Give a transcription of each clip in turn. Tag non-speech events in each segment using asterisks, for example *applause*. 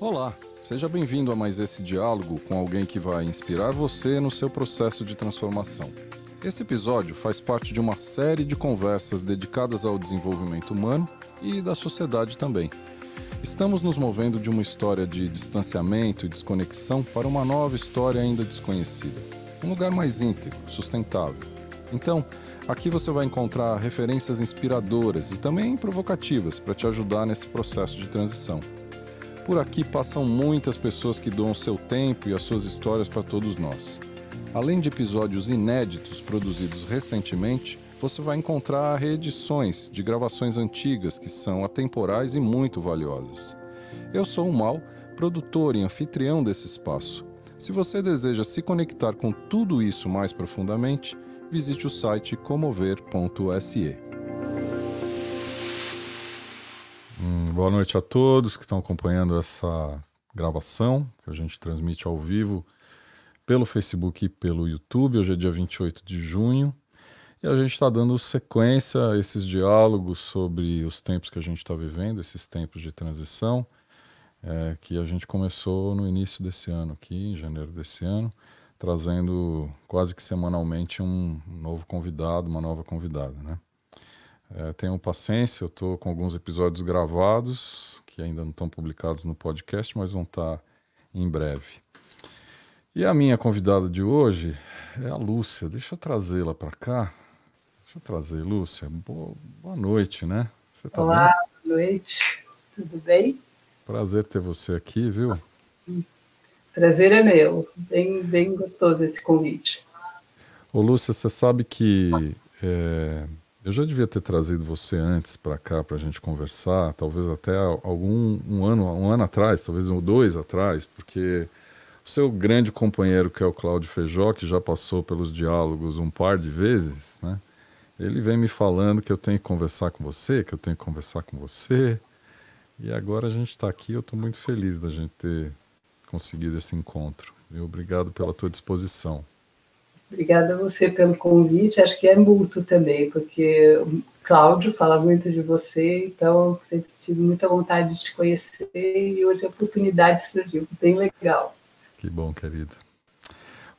Olá, seja bem-vindo a mais esse diálogo com alguém que vai inspirar você no seu processo de transformação. Esse episódio faz parte de uma série de conversas dedicadas ao desenvolvimento humano e da sociedade também. Estamos nos movendo de uma história de distanciamento e desconexão para uma nova história ainda desconhecida. Um lugar mais íntegro, sustentável. Então, aqui você vai encontrar referências inspiradoras e também provocativas para te ajudar nesse processo de transição. Por aqui passam muitas pessoas que doam seu tempo e as suas histórias para todos nós. Além de episódios inéditos produzidos recentemente, você vai encontrar reedições de gravações antigas que são atemporais e muito valiosas. Eu sou o Mal, produtor e anfitrião desse espaço. Se você deseja se conectar com tudo isso mais profundamente, visite o site comover.se. boa noite a todos que estão acompanhando essa gravação que a gente transmite ao vivo pelo Facebook e pelo YouTube. Hoje é dia 28 de junho e a gente está dando sequência a esses diálogos sobre os tempos que a gente está vivendo, esses tempos de transição, é, que a gente começou no início desse ano, aqui em janeiro desse ano, trazendo quase que semanalmente um novo convidado, uma nova convidada, né? É, tenham paciência, eu estou com alguns episódios gravados que ainda não estão publicados no podcast, mas vão estar tá em breve. E a minha convidada de hoje é a Lúcia. Deixa eu trazê-la para cá. Deixa eu trazer, Lúcia. Boa, boa noite, né? Você tá Olá, bem? boa noite. Tudo bem? Prazer ter você aqui, viu? Prazer é meu. Bem, bem gostoso esse convite. Ô, Lúcia, você sabe que é, eu já devia ter trazido você antes para cá para a gente conversar, talvez até algum um ano, um ano atrás, talvez um dois atrás, porque o seu grande companheiro que é o Cláudio Feijó, que já passou pelos diálogos um par de vezes, né? Ele vem me falando que eu tenho que conversar com você, que eu tenho que conversar com você. E agora a gente está aqui, eu estou muito feliz da gente ter conseguido esse encontro. E obrigado pela tua disposição. Obrigada a você pelo convite. Acho que é mútuo também, porque o Cláudio fala muito de você, então sempre tive muita vontade de te conhecer e hoje a oportunidade surgiu. Bem legal. Que bom, querida.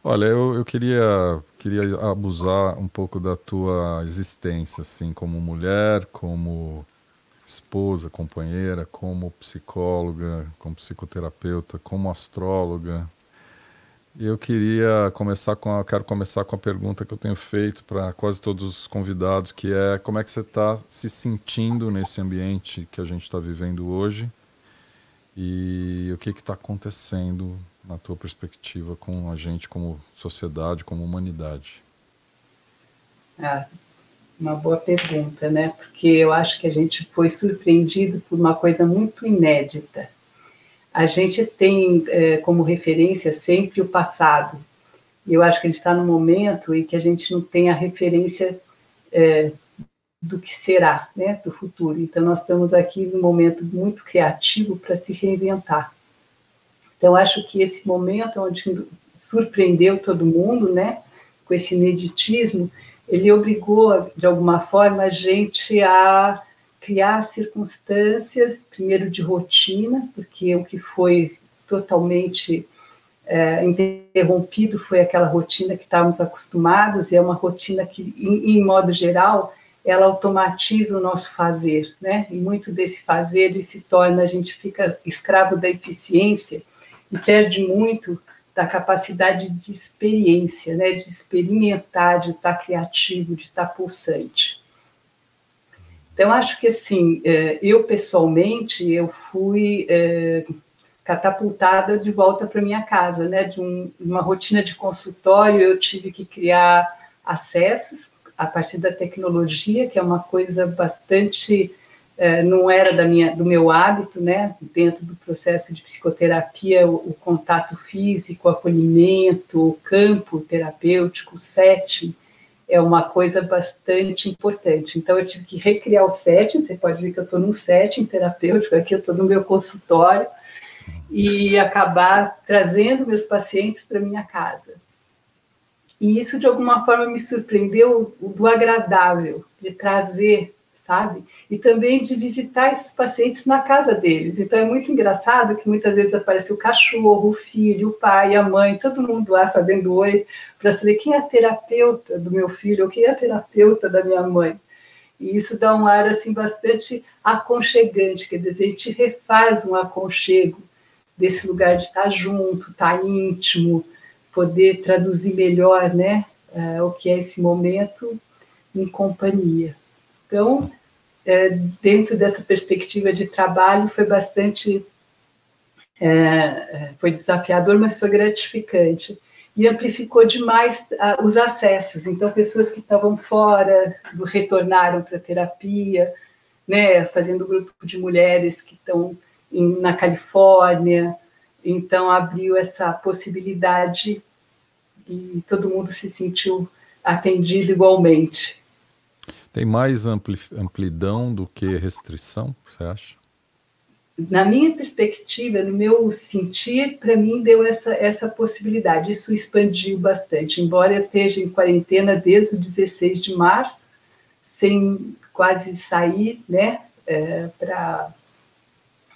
Olha, eu, eu queria, queria abusar um pouco da tua existência, assim, como mulher, como esposa, companheira, como psicóloga, como psicoterapeuta, como astróloga, eu queria começar com a, quero começar com a pergunta que eu tenho feito para quase todos os convidados, que é como é que você está se sentindo nesse ambiente que a gente está vivendo hoje e o que está acontecendo na tua perspectiva com a gente como sociedade, como humanidade. Ah, uma boa pergunta, né? Porque eu acho que a gente foi surpreendido por uma coisa muito inédita a gente tem é, como referência sempre o passado. Eu acho que a gente está num momento em que a gente não tem a referência é, do que será, né, do futuro. Então, nós estamos aqui num momento muito criativo para se reinventar. Então, acho que esse momento onde surpreendeu todo mundo, né, com esse ineditismo, ele obrigou, de alguma forma, a gente a criar circunstâncias, primeiro de rotina, porque o que foi totalmente é, interrompido foi aquela rotina que estávamos acostumados, e é uma rotina que, em, em, modo geral, ela automatiza o nosso fazer, né? E muito desse fazer ele se torna, a gente fica escravo da eficiência e perde muito da capacidade de experiência, né? De experimentar, de estar criativo, de estar pulsante. Então, acho que, assim, é, eu pessoalmente, eu fui é, catapultada de volta para minha casa, né? De um, uma rotina de consultório, eu tive que criar acessos a partir da tecnologia, que é uma coisa bastante é, não era da minha, do meu hábito, né? Dentro do processo de psicoterapia, o, o contato físico, o acolhimento, o campo terapêutico, o setting, é uma coisa bastante importante. Então, eu tive que recriar o setting. Você pode ver que eu estou num setting terapêutico, aqui eu estou no meu consultório, e acabar trazendo meus pacientes para minha casa. E isso, de alguma forma, me surpreendeu do agradável, de trazer sabe? E também de visitar esses pacientes na casa deles. Então é muito engraçado que muitas vezes aparece o cachorro, o filho, o pai, a mãe, todo mundo lá fazendo oi para saber quem é a terapeuta do meu filho ou quem é a terapeuta da minha mãe. E isso dá um ar assim bastante aconchegante, quer dizer, a gente refaz um aconchego desse lugar de estar junto, estar íntimo, poder traduzir melhor, né, uh, o que é esse momento em companhia. Então, é, dentro dessa perspectiva de trabalho, foi bastante é, foi desafiador, mas foi gratificante. E amplificou demais a, os acessos. Então, pessoas que estavam fora retornaram para a terapia, né, fazendo grupo de mulheres que estão na Califórnia. Então, abriu essa possibilidade e todo mundo se sentiu atendido igualmente. Tem mais ampli, amplidão do que restrição, você acha? Na minha perspectiva, no meu sentir, para mim deu essa, essa possibilidade. Isso expandiu bastante. Embora eu esteja em quarentena desde o 16 de março, sem quase sair né, é, para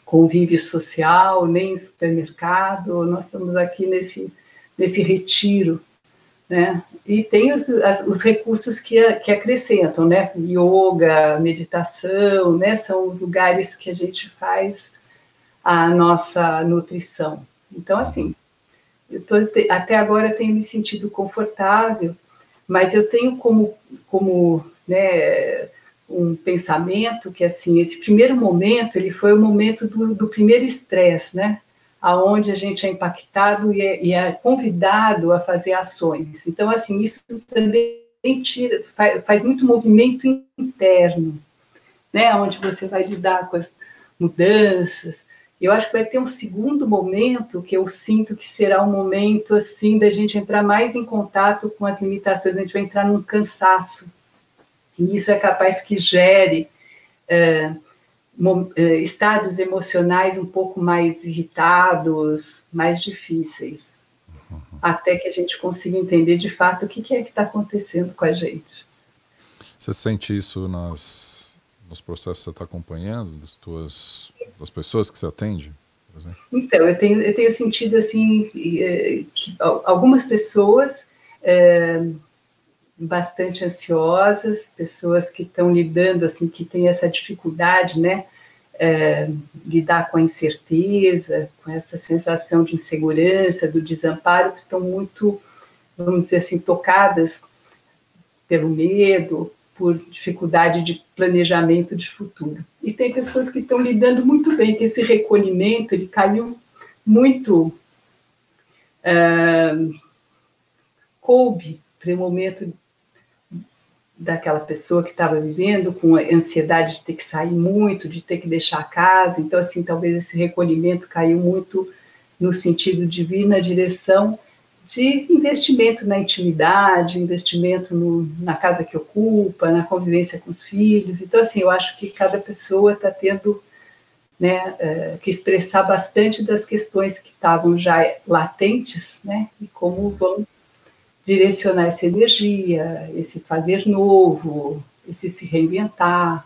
convívio social, nem supermercado, nós estamos aqui nesse, nesse retiro né? E tem os, os recursos que, que acrescentam, né? Yoga, meditação, né? São os lugares que a gente faz a nossa nutrição. Então, assim, eu tô, até agora tenho me sentido confortável, mas eu tenho como, como né, um pensamento que, assim, esse primeiro momento, ele foi o momento do, do primeiro estresse, né? Aonde a gente é impactado e é, e é, convidado a fazer ações. Então, assim, isso também tira, faz, faz, muito movimento interno, né, onde você vai lidar com as mudanças. Eu acho que vai ter um segundo momento que eu sinto que será um momento assim da gente entrar mais em contato com as limitações, a gente vai entrar num cansaço. E isso é capaz que gere eh, estados emocionais um pouco mais irritados, mais difíceis, uhum. até que a gente consiga entender de fato o que é que está acontecendo com a gente. Você sente isso nas, nos processos que você está acompanhando, das, tuas, das pessoas que você atende? Então, eu tenho, eu tenho sentido assim eh, que algumas pessoas é, bastante ansiosas, pessoas que estão lidando, assim, que têm essa dificuldade, né, é, lidar com a incerteza, com essa sensação de insegurança, do desamparo, que estão muito, vamos dizer assim, tocadas pelo medo, por dificuldade de planejamento de futuro. E tem pessoas que estão lidando muito bem, que esse recolhimento, ele caiu muito... Uh, coube para o momento daquela pessoa que estava vivendo com ansiedade de ter que sair muito, de ter que deixar a casa. Então, assim, talvez esse recolhimento caiu muito no sentido de vir na direção de investimento na intimidade, investimento no, na casa que ocupa, na convivência com os filhos. Então, assim, eu acho que cada pessoa está tendo né, é, que expressar bastante das questões que estavam já latentes, né, e como vão direcionar essa energia, esse fazer novo, esse se reinventar.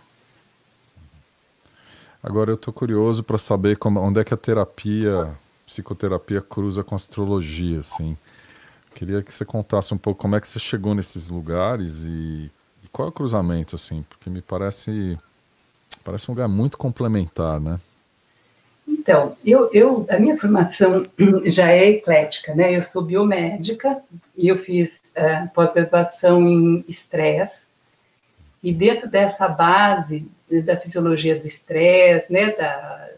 Agora eu estou curioso para saber como, onde é que a terapia, psicoterapia cruza com a astrologia, assim. Queria que você contasse um pouco como é que você chegou nesses lugares e, e qual é o cruzamento, assim, porque me parece parece um lugar muito complementar, né? Então, eu, eu, a minha formação *clears throat* já é eclética, né? Eu sou biomédica e eu fiz uh, pós-graduação em estresse. E dentro dessa base da fisiologia do estresse, né, da,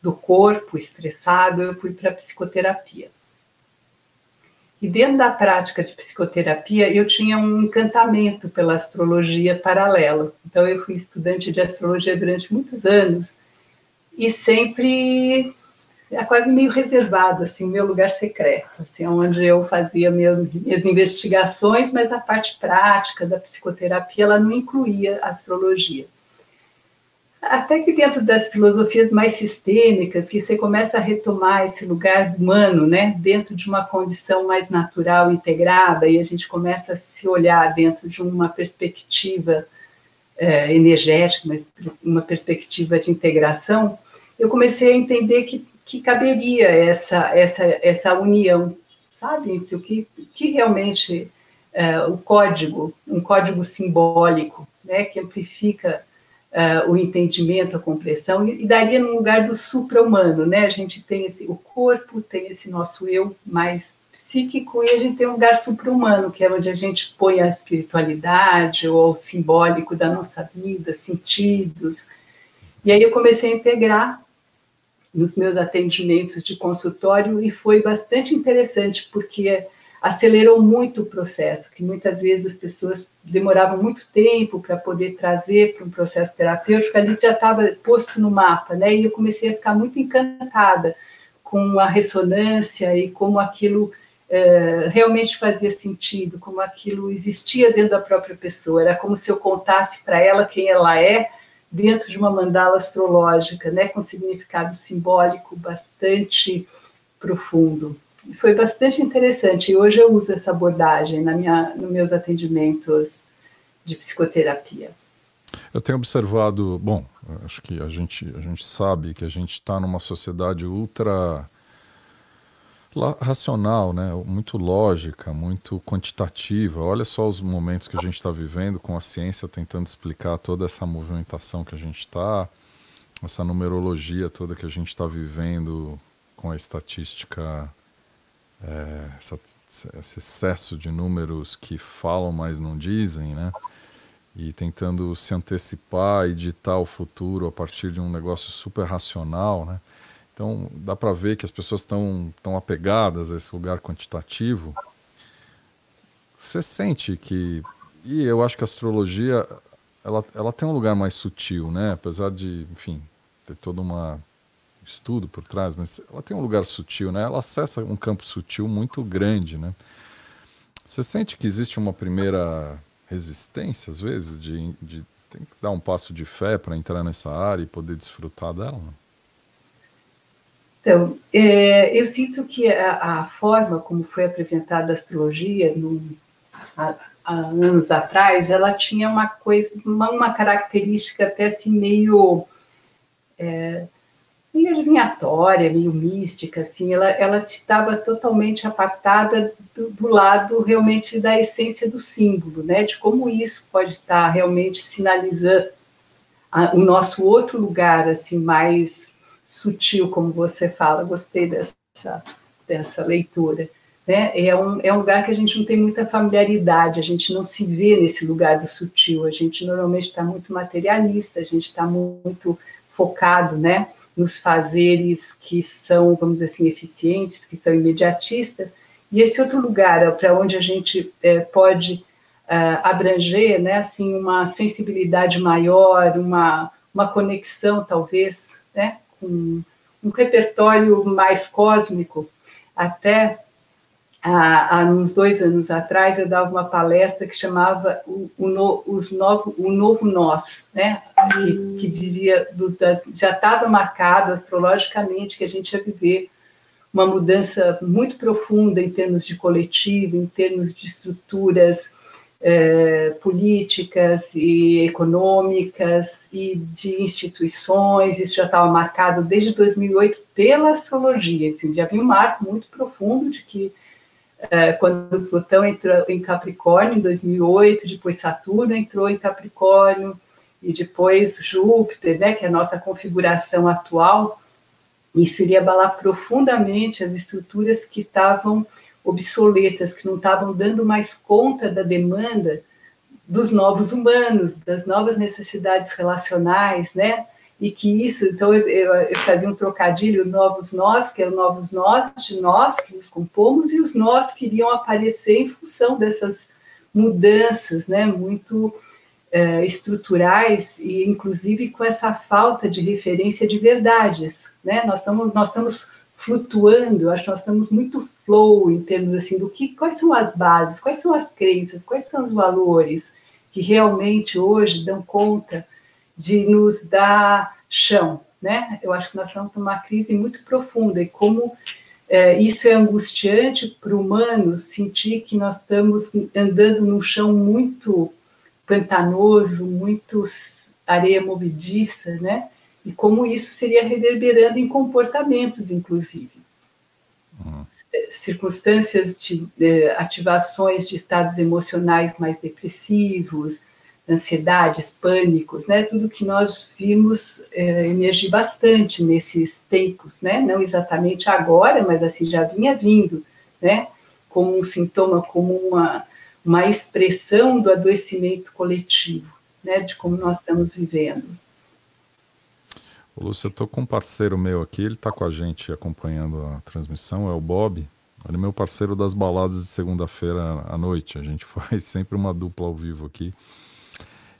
do corpo estressado, eu fui para psicoterapia. E dentro da prática de psicoterapia, eu tinha um encantamento pela astrologia paralela. Então, eu fui estudante de astrologia durante muitos anos e sempre é quase meio reservado, assim, meu lugar secreto, assim, onde eu fazia minhas, minhas investigações, mas a parte prática da psicoterapia, ela não incluía astrologia. Até que dentro das filosofias mais sistêmicas, que você começa a retomar esse lugar humano, né, dentro de uma condição mais natural, integrada, e a gente começa a se olhar dentro de uma perspectiva é, energética, mas uma perspectiva de integração, eu comecei a entender que, que caberia essa, essa, essa união, sabe, entre o que, que realmente é, o código, um código simbólico, né, que amplifica uh, o entendimento, a compreensão, e, e daria no lugar do supra-humano, né? A gente tem esse, o corpo tem esse nosso eu mais psíquico e a gente tem um lugar supra-humano, que é onde a gente põe a espiritualidade ou o simbólico da nossa vida, sentidos. E aí eu comecei a integrar nos meus atendimentos de consultório e foi bastante interessante, porque acelerou muito o processo, que muitas vezes as pessoas demoravam muito tempo para poder trazer para um processo terapêutico, ali já estava posto no mapa, né? E eu comecei a ficar muito encantada com a ressonância e como aquilo é, realmente fazia sentido, como aquilo existia dentro da própria pessoa. Era como se eu contasse para ela quem ela é dentro de uma mandala astrológica, né? Com significado simbólico bastante profundo foi bastante interessante. E hoje eu uso essa abordagem na minha, nos meus atendimentos de psicoterapia. Eu tenho observado, bom, acho que a gente, a gente sabe que a gente está numa sociedade ultra racional, né? muito lógica, muito quantitativa. Olha só os momentos que a gente está vivendo com a ciência tentando explicar toda essa movimentação que a gente está, essa numerologia toda que a gente está vivendo com a estatística é, essa, esse excesso de números que falam, mas não dizem, né? E tentando se antecipar e ditar o futuro a partir de um negócio super racional, né? Então, dá para ver que as pessoas estão tão apegadas a esse lugar quantitativo. Você sente que. E eu acho que a astrologia ela, ela tem um lugar mais sutil, né? Apesar de, enfim, ter toda uma estudo por trás, mas ela tem um lugar sutil, né? Ela acessa um campo sutil muito grande, né? Você sente que existe uma primeira resistência, às vezes, de, de tem que dar um passo de fé para entrar nessa área e poder desfrutar dela? Então, é, eu sinto que a, a, forma como foi apresentada a astrologia no, há, anos atrás, ela tinha uma coisa, uma, uma característica até assim meio é, meio adivinhatória, meio mística, assim, ela, ela estava totalmente apartada do, do, lado realmente da essência do símbolo, né, de como isso pode estar realmente sinalizando a, o nosso outro lugar, assim, mais sutil, como você fala, gostei dessa, dessa leitura. Né? É, um, é um lugar que a gente não tem muita familiaridade, a gente não se vê nesse lugar do sutil, a gente normalmente está muito materialista, a gente está muito focado, né? nos fazeres que são, vamos dizer assim, eficientes, que são imediatistas, e esse outro lugar é para onde a gente é, pode é, abranger, né, assim, uma sensibilidade maior, uma, uma conexão, talvez, né, com um repertório mais cósmico, até há, há uns dois anos atrás, eu dava uma palestra que chamava o, o, no, os novo, o Novo Nós, né? que, que diria, do, das, já estava marcado astrologicamente que a gente ia viver uma mudança muito profunda em termos de coletivo, em termos de estruturas é, políticas e econômicas e de instituições. Isso já estava marcado desde 2008 pela astrologia. Assim, já havia um marco muito profundo de que é, quando Plutão entrou em Capricórnio em 2008, depois Saturno entrou em Capricórnio e depois Júpiter, né, que é a nossa configuração atual, isso iria abalar profundamente as estruturas que estavam obsoletas, que não estavam dando mais conta da demanda dos novos humanos, das novas necessidades relacionais, né? e que isso, então eu, eu, eu, fazia um trocadilho, novos nós, que é novos nós, de nós que nos compomos, e os nós que iriam aparecer em função dessas mudanças, né, muito é, estruturais, e inclusive com essa falta de referência de verdades, né, nós estamos, nós estamos flutuando, acho que nós estamos muito flow em termos assim, do que, quais são as bases, quais são as crenças, quais são os valores que realmente hoje dão conta de nos dar chão, né? Eu acho que nós estamos numa crise muito profunda e como é, isso é angustiante para o humano sentir que nós estamos andando num chão muito pantanoso, muito areia movediça, né? E como isso seria reverberando em comportamentos, inclusive. Uhum. Circunstâncias de, de ativações de estados emocionais mais depressivos, ansiedades, pânicos, né? Tudo que nós vimos é, emergir bastante nesses tempos, né? Não exatamente agora, mas assim já vinha vindo, né? Como um sintoma, como uma, uma expressão do adoecimento coletivo, né? De como nós estamos vivendo. Ô, Lúcio, eu estou com um parceiro meu aqui, ele está com a gente acompanhando a transmissão, é o Bob. Ele é meu parceiro das baladas de segunda-feira à noite. A gente *laughs* faz sempre uma dupla ao vivo aqui.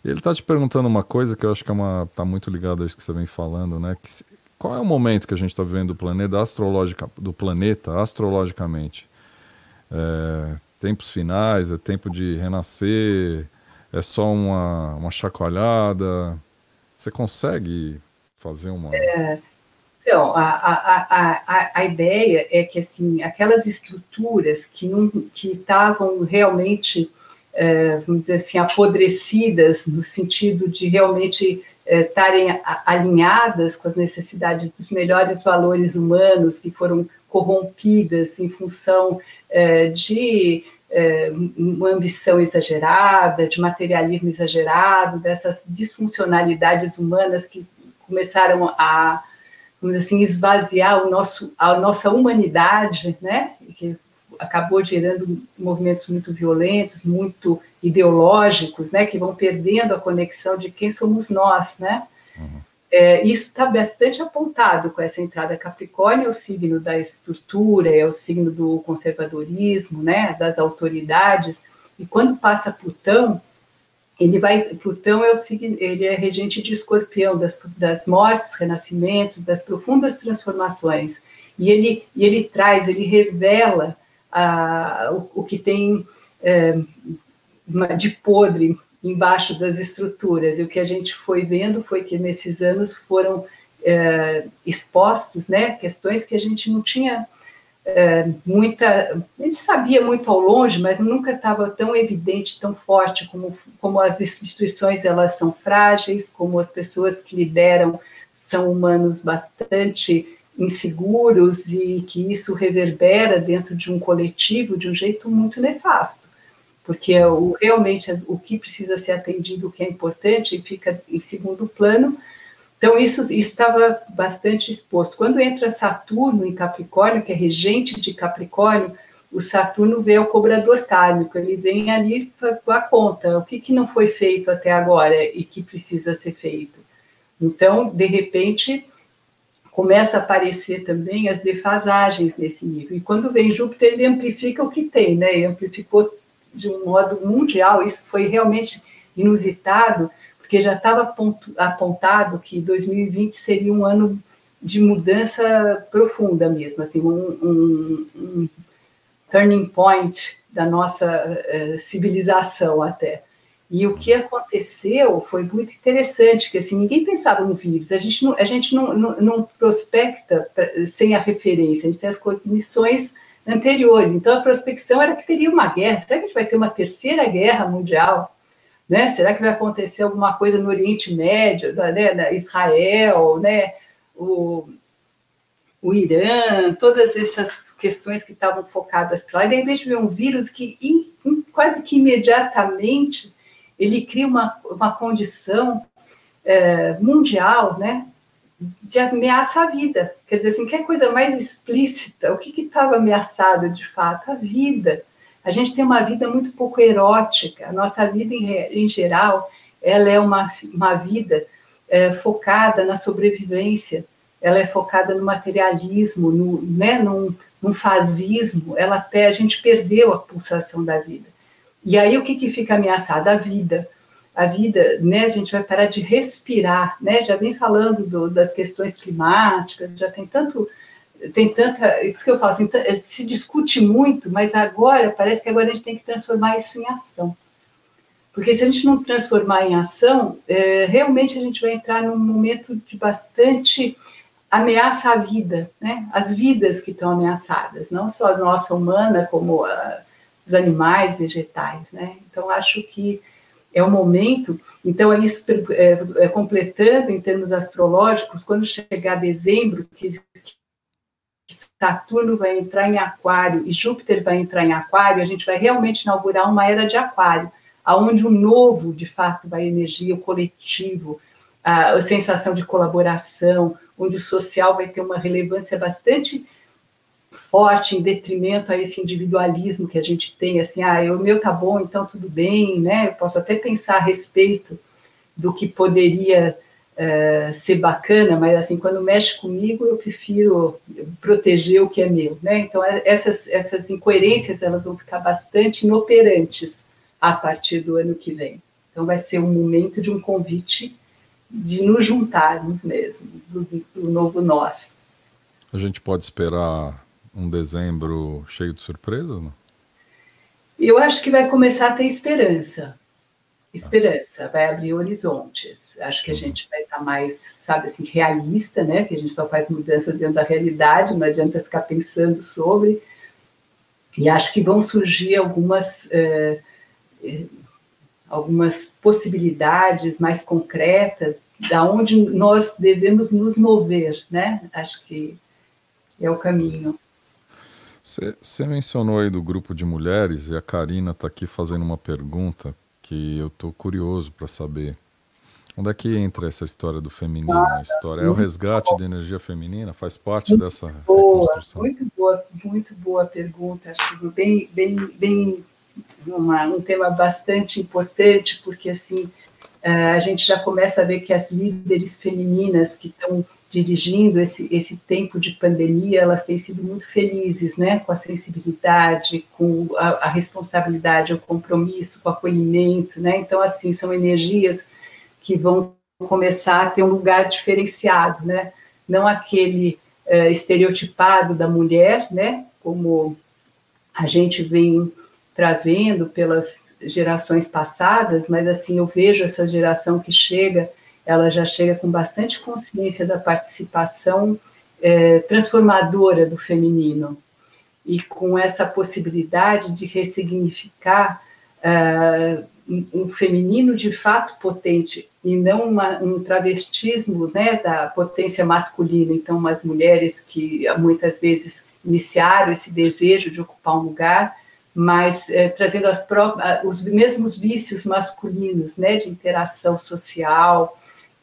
Ele está te perguntando uma coisa que eu acho que é tá muito ligado a isso que você vem falando, né? Que, qual é o momento que a gente está vendo do planeta, astrologica, do planeta astrologicamente? É, tempos finais, é tempo de renascer, é só uma, uma chacoalhada? Você consegue fazer uma. É, então, a, a, a, a, ideia é que assim, aquelas estruturas que estavam realmente é, vamos dizer assim, apodrecidas, no sentido de realmente é, estarem alinhadas com as necessidades dos melhores valores humanos que foram corrompidas em função é, de uma ambição exagerada, de materialismo exagerado, dessas disfuncionalidades humanas que começaram a, vamos assim, esvaziar o nosso, a nossa humanidade, né? Que acabou gerando movimentos muito violentos, muito ideológicos, né, que vão perdendo a conexão de quem somos nós, né? Uhum. É, isso está bastante apontado com essa entrada Capricórnio, é o signo da estrutura, é o signo do conservadorismo, né, das autoridades. E quando passa Plutão, ele vai, Plutão é o ele é regente de Escorpião, das, das mortes, renascimentos, das profundas transformações. E ele, e ele traz, ele revela a, o, o, que tem é, de podre embaixo das estruturas. E o que a gente foi vendo foi que nesses anos foram é, expostos né, questões que a gente não tinha é, muita. Gente sabia muito ao longe, mas nunca estava tão evidente, tão forte como, como as instituições elas são frágeis, como as pessoas que lideram são humanos bastante inseguros e que isso reverbera dentro de um coletivo de um jeito muito nefasto, porque é realmente o que precisa ser atendido, o que é importante, fica em segundo plano. Então, isso, estava bastante exposto. Quando entra Saturno em Capricórnio, que é regente de Capricórnio, o Saturno vê o cobrador kármico, ele vem ali com a conta, o que, que não foi feito até agora e que precisa ser feito. Então, de repente, começa a aparecer também as defasagens nesse nível. E quando vem Júpiter, ele amplifica o que tem, né? Ele amplificou de um modo mundial. Isso foi realmente inusitado, porque já estava apontado que 2020 seria um ano de mudança profunda mesmo, assim, um, um, um turning point da nossa uh, civilização até. E o que aconteceu foi muito interessante, que assim, ninguém pensava no vírus, a gente não, a gente não, não, não prospecta pra, sem a referência, a gente tem as cognições anteriores. Então, a prospecção era que teria uma guerra. Será que a gente vai ter uma terceira guerra mundial? Né? Será que vai acontecer alguma coisa no Oriente Médio, né? Na Israel, né? o, o Irã, todas essas questões que estavam focadas para lá. E, de repente, veio um vírus que quase que imediatamente ele cria uma, uma condição é, mundial, né, de ameaça à vida. Quer dizer, assim, que coisa mais explícita? O que estava ameaçado de fato? A vida. A gente tem uma vida muito pouco erótica. A nossa vida, em, em geral, ela é uma, uma vida é, focada na sobrevivência, ela é focada no materialismo, no, né, num, num fascismo. Ela até, a gente perdeu a pulsação da vida. E aí o que, que fica ameaçado? A vida. A vida, né? A gente vai parar de respirar, né? Já vem falando do, das questões climáticas, já tem tanto, tem tanta, isso que eu falo, assim, se discute muito, mas agora parece que agora a gente tem que transformar isso em ação. Porque se a gente não transformar em ação, é, realmente a gente vai entrar num momento de bastante ameaça à vida, né? As vidas que estão ameaçadas, não só a nossa humana, como a, dos animais, vegetais, né? Então acho que é o momento. Então, é isso é, é, completando em termos astrológicos, quando chegar dezembro, que Saturno vai entrar em Aquário e Júpiter vai entrar em Aquário, a gente vai realmente inaugurar uma era de Aquário, aonde o novo, de fato, vai energia, o coletivo, a, sensação de colaboração, onde o social vai ter uma relevância bastante forte em detrimento a esse individualismo que a gente tem, assim, ah, o meu tá bom, então tudo bem, né? Eu posso até pensar a respeito do que poderia uh, ser bacana, mas assim, quando mexe comigo, eu prefiro proteger o que é meu, né? Então é, essas essas incoerências elas vão ficar bastante inoperantes a partir do ano que vem. Então vai ser um momento de um convite de nos juntarmos mesmo, do, do novo nós. A gente pode esperar um dezembro cheio de surpresa? Não? Eu acho que vai começar a ter esperança. Esperança, vai abrir horizontes. Acho que a uhum. gente vai estar mais, sabe assim, realista, né? Que a gente só faz mudanças dentro da realidade, não adianta ficar pensando sobre. E acho que vão surgir algumas, eh, eh, algumas possibilidades mais concretas da onde nós devemos nos mover, né? Acho que é o caminho. Você mencionou aí do grupo de mulheres e a Karina está aqui fazendo uma pergunta que eu estou curioso para saber. Onde é que entra essa história do feminino na história? É o resgate de energia feminina? Faz parte muito dessa boa, reconstrução? Muito boa, muito boa pergunta. Acho bem, bem, bem uma, um tema bastante importante, porque assim eh, a gente já começa a ver que as líderes femininas que estão dirigindo esse, esse tempo de pandemia, elas têm sido muito felizes, né, com a sensibilidade, com a, a responsabilidade, o compromisso, com o acolhimento, né, então, assim, são energias que vão começar a ter um lugar diferenciado, né, não aquele uh, estereotipado da mulher, né, como a gente vem trazendo pelas gerações passadas, mas, assim, eu vejo essa geração que chega ela já chega com bastante consciência da participação é, transformadora do feminino e com essa possibilidade de ressignificar uh, um feminino de fato potente e não uma, um travestismo né, da potência masculina. Então, umas mulheres que muitas vezes iniciaram esse desejo de ocupar um lugar, mas é, trazendo as os mesmos vícios masculinos, né, de interação social,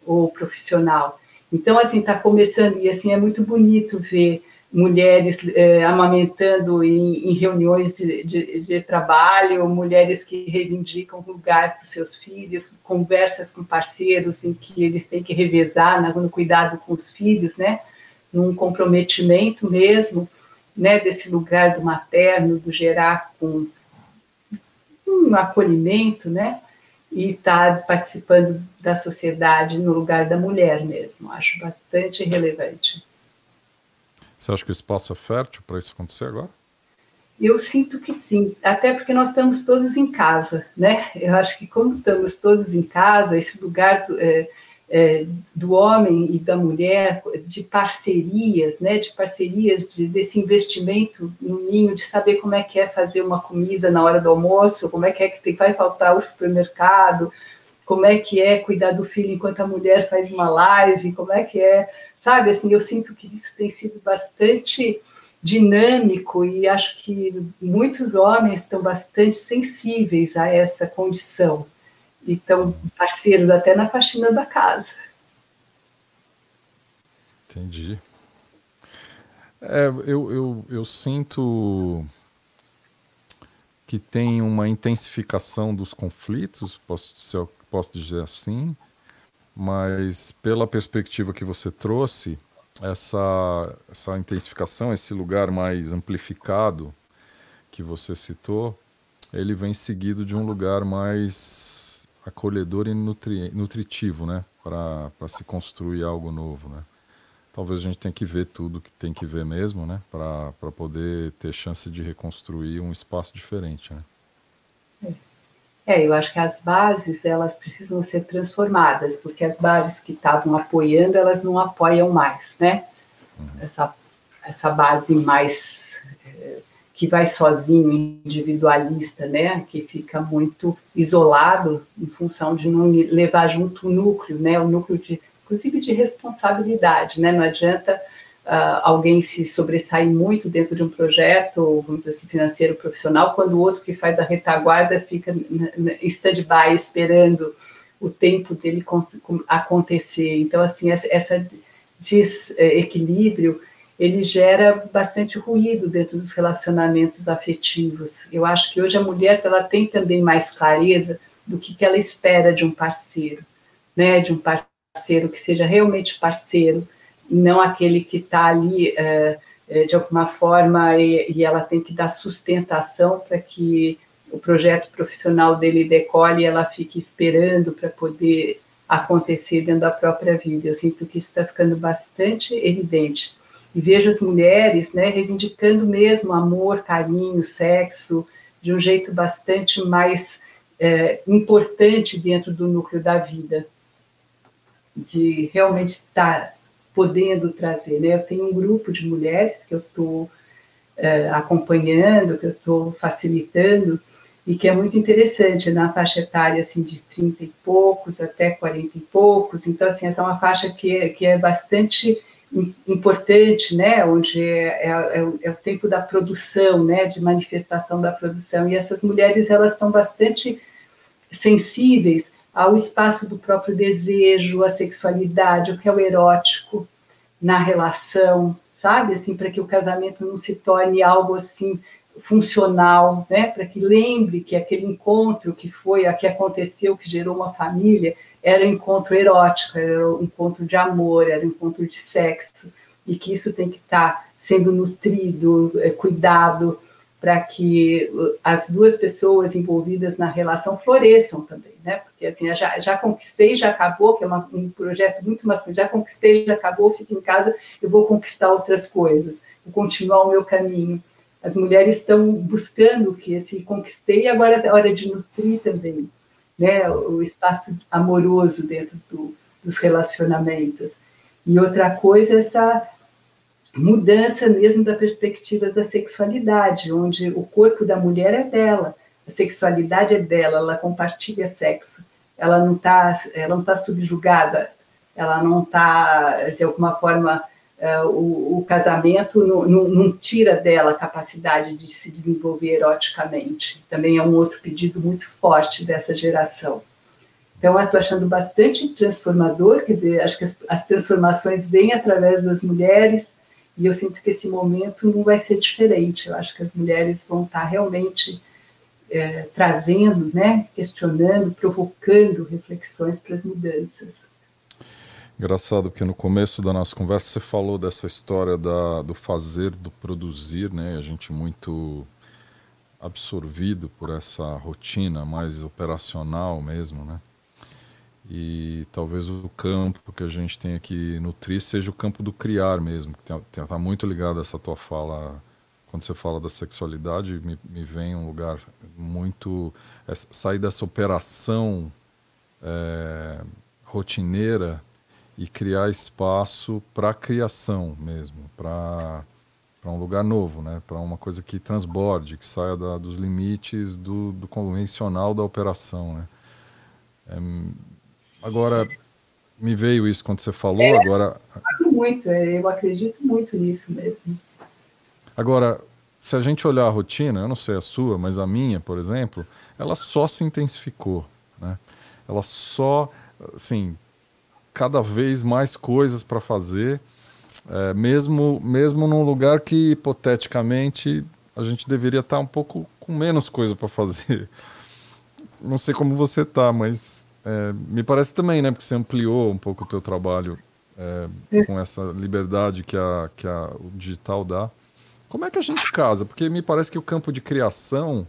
ou profissional. Então, assim, está começando, e assim, é muito bonito ver mulheres é, amamentando em, em reuniões de, de, de, trabalho, mulheres que reivindicam lugar para os seus filhos, conversas com parceiros em que eles têm que revezar no cuidado com os filhos, né? Num comprometimento mesmo, né? Desse lugar do materno, do gerar com um acolhimento, né? E estar tá participando da sociedade no lugar da mulher mesmo. Acho bastante relevante. Você acha que o espaço é fértil para isso acontecer agora? Eu sinto que sim, até porque nós estamos todos em casa, né? Eu acho que como estamos todos em casa, esse lugar é, é, do homem e da mulher, de parcerias, né, de parcerias, de, desse investimento no ninho, de saber como é que é fazer uma comida na hora do almoço, como é que é que tem, vai faltar o supermercado, como é que é cuidar do filho enquanto a mulher faz uma live, como é que é, sabe, assim, eu sinto que isso tem sido bastante dinâmico e acho que muitos homens estão bastante sensíveis a essa condição, e estão parceiros até na faxina da casa. Entendi. É, eu, eu, eu sinto que tem uma intensificação dos conflitos, posso, posso dizer assim, mas pela perspectiva que você trouxe, essa, essa intensificação, esse lugar mais amplificado que você citou, ele vem seguido de um lugar mais acolhedor e nutri nutritivo, né? Para se construir algo novo, né? Talvez a gente tenha que ver tudo que tem que ver mesmo, né? Para poder ter chance de reconstruir um espaço diferente, né? É, eu acho que as bases, elas precisam ser transformadas, porque as bases que estavam apoiando, elas não apoiam mais, né? Uhum. Essa, essa base mais que vai sozinho, individualista, né, que fica muito isolado em função de não levar junto o núcleo, né, o núcleo de, inclusive de responsabilidade, né, não adianta uh, alguém se sobressair muito dentro de um projeto, vamos assim, financeiro profissional, quando o outro que faz a retaguarda fica em stand-by esperando o tempo dele acontecer. Então, assim, essa, essa desequilíbrio ele gera bastante ruído dentro dos relacionamentos afetivos. Eu acho que hoje a mulher ela tem também mais clareza do que, que ela espera de um parceiro, né? De um parceiro que seja realmente parceiro, e não aquele que está ali é, de alguma forma e, e, ela tem que dar sustentação para que o projeto profissional dele decole e ela fique esperando para poder acontecer dentro da própria vida. Eu sinto que isso está ficando bastante evidente e vejo as mulheres né, reivindicando mesmo amor, carinho, sexo, de um jeito bastante mais é, importante dentro do núcleo da vida, de realmente estar podendo trazer. Né? Eu tenho um grupo de mulheres que eu estou é, acompanhando, que eu estou facilitando, e que é muito interessante, na faixa etária assim, de 30 e poucos até 40 e poucos. Então, assim, essa é uma faixa que, é, que é bastante importante, né, onde é, é, é, é, o tempo da produção, né, de manifestação da produção, e essas mulheres elas estão bastante sensíveis ao espaço do próprio desejo, à sexualidade, o que é o erótico na relação, sabe, assim, para que o casamento não se torne algo assim funcional, né, para que lembre que aquele encontro que foi, que aconteceu, que gerou uma família, era um encontro erótico, era um encontro de amor, era um encontro de sexo, e que isso tem que estar tá sendo nutrido, é, cuidado, para que as duas pessoas envolvidas na relação floresçam também, né? Porque assim, já, já conquistei, já acabou, que é uma, um projeto muito masculino, já conquistei, já acabou, fico em casa, eu vou conquistar outras coisas, vou continuar o meu caminho. As mulheres estão buscando que esse conquistei, agora é hora de nutrir também né, o espaço amoroso dentro do, dos relacionamentos. E outra coisa, essa mudança mesmo da perspectiva da sexualidade, onde o corpo da mulher é dela, a sexualidade é dela, ela compartilha sexo, ela não está tá subjugada, ela não está de alguma forma é, o, o, casamento não, não, não, tira dela a capacidade de se desenvolver eroticamente. Também é um outro pedido muito forte dessa geração. Então, eu estou achando bastante transformador, quer dizer, acho que as, as, transformações vêm através das mulheres, e eu sinto que esse momento não vai ser diferente. Eu acho que as mulheres vão estar realmente é, trazendo, né, questionando, provocando reflexões para as mudanças. Engraçado que no começo da nossa conversa você falou dessa história da, do fazer, do produzir, né? A gente muito absorvido por essa rotina mais operacional mesmo, né? E talvez o campo que a gente tenha que nutrir seja o campo do criar mesmo. Está muito ligado a essa tua fala. Quando você fala da sexualidade, me, me vem um lugar muito. Essa, sair dessa operação é, rotineira e criar espaço para criação mesmo, para um lugar novo, né? para uma coisa que transborde, que saia da, dos limites do, do, convencional da operação. Né? É, agora, me veio isso quando você falou, é, agora... Muito, é, eu acredito muito nisso mesmo. Agora, se a gente olhar a rotina, eu não sei a sua, mas a minha, por exemplo, ela só se intensificou, né? Ela só, assim, cada vez mais coisas para fazer, é, mesmo, mesmo num lugar que, hipoteticamente, a gente deveria estar tá um pouco com menos coisa para fazer. *laughs* Não sei como você está, mas é, me parece também, né? Porque você ampliou um pouco o teu trabalho é, com essa liberdade que, a, que a, o digital dá. Como é que a gente casa? Porque me parece que o campo de criação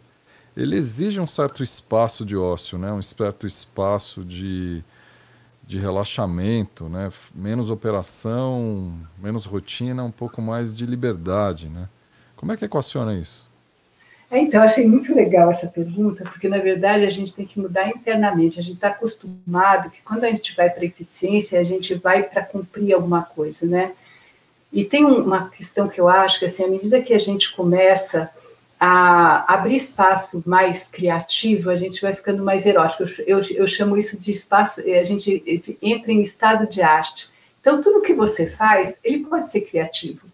ele exige um certo espaço de ócio, né? um certo espaço de, de relaxamento, né? menos operação, menos rotina, um pouco mais de liberdade. Né? Como é que equaciona isso? É, então, achei muito legal essa pergunta, porque na verdade a gente tem que mudar internamente. A gente está acostumado que quando a gente vai para eficiência, a gente vai para cumprir alguma coisa, né? E tem uma questão que eu acho que, assim, à medida que a gente começa a abrir espaço mais criativo, a gente vai ficando mais erótico. Eu, eu, eu, chamo isso de espaço, a gente entra em estado de arte. Então, tudo que você faz, ele pode ser criativo.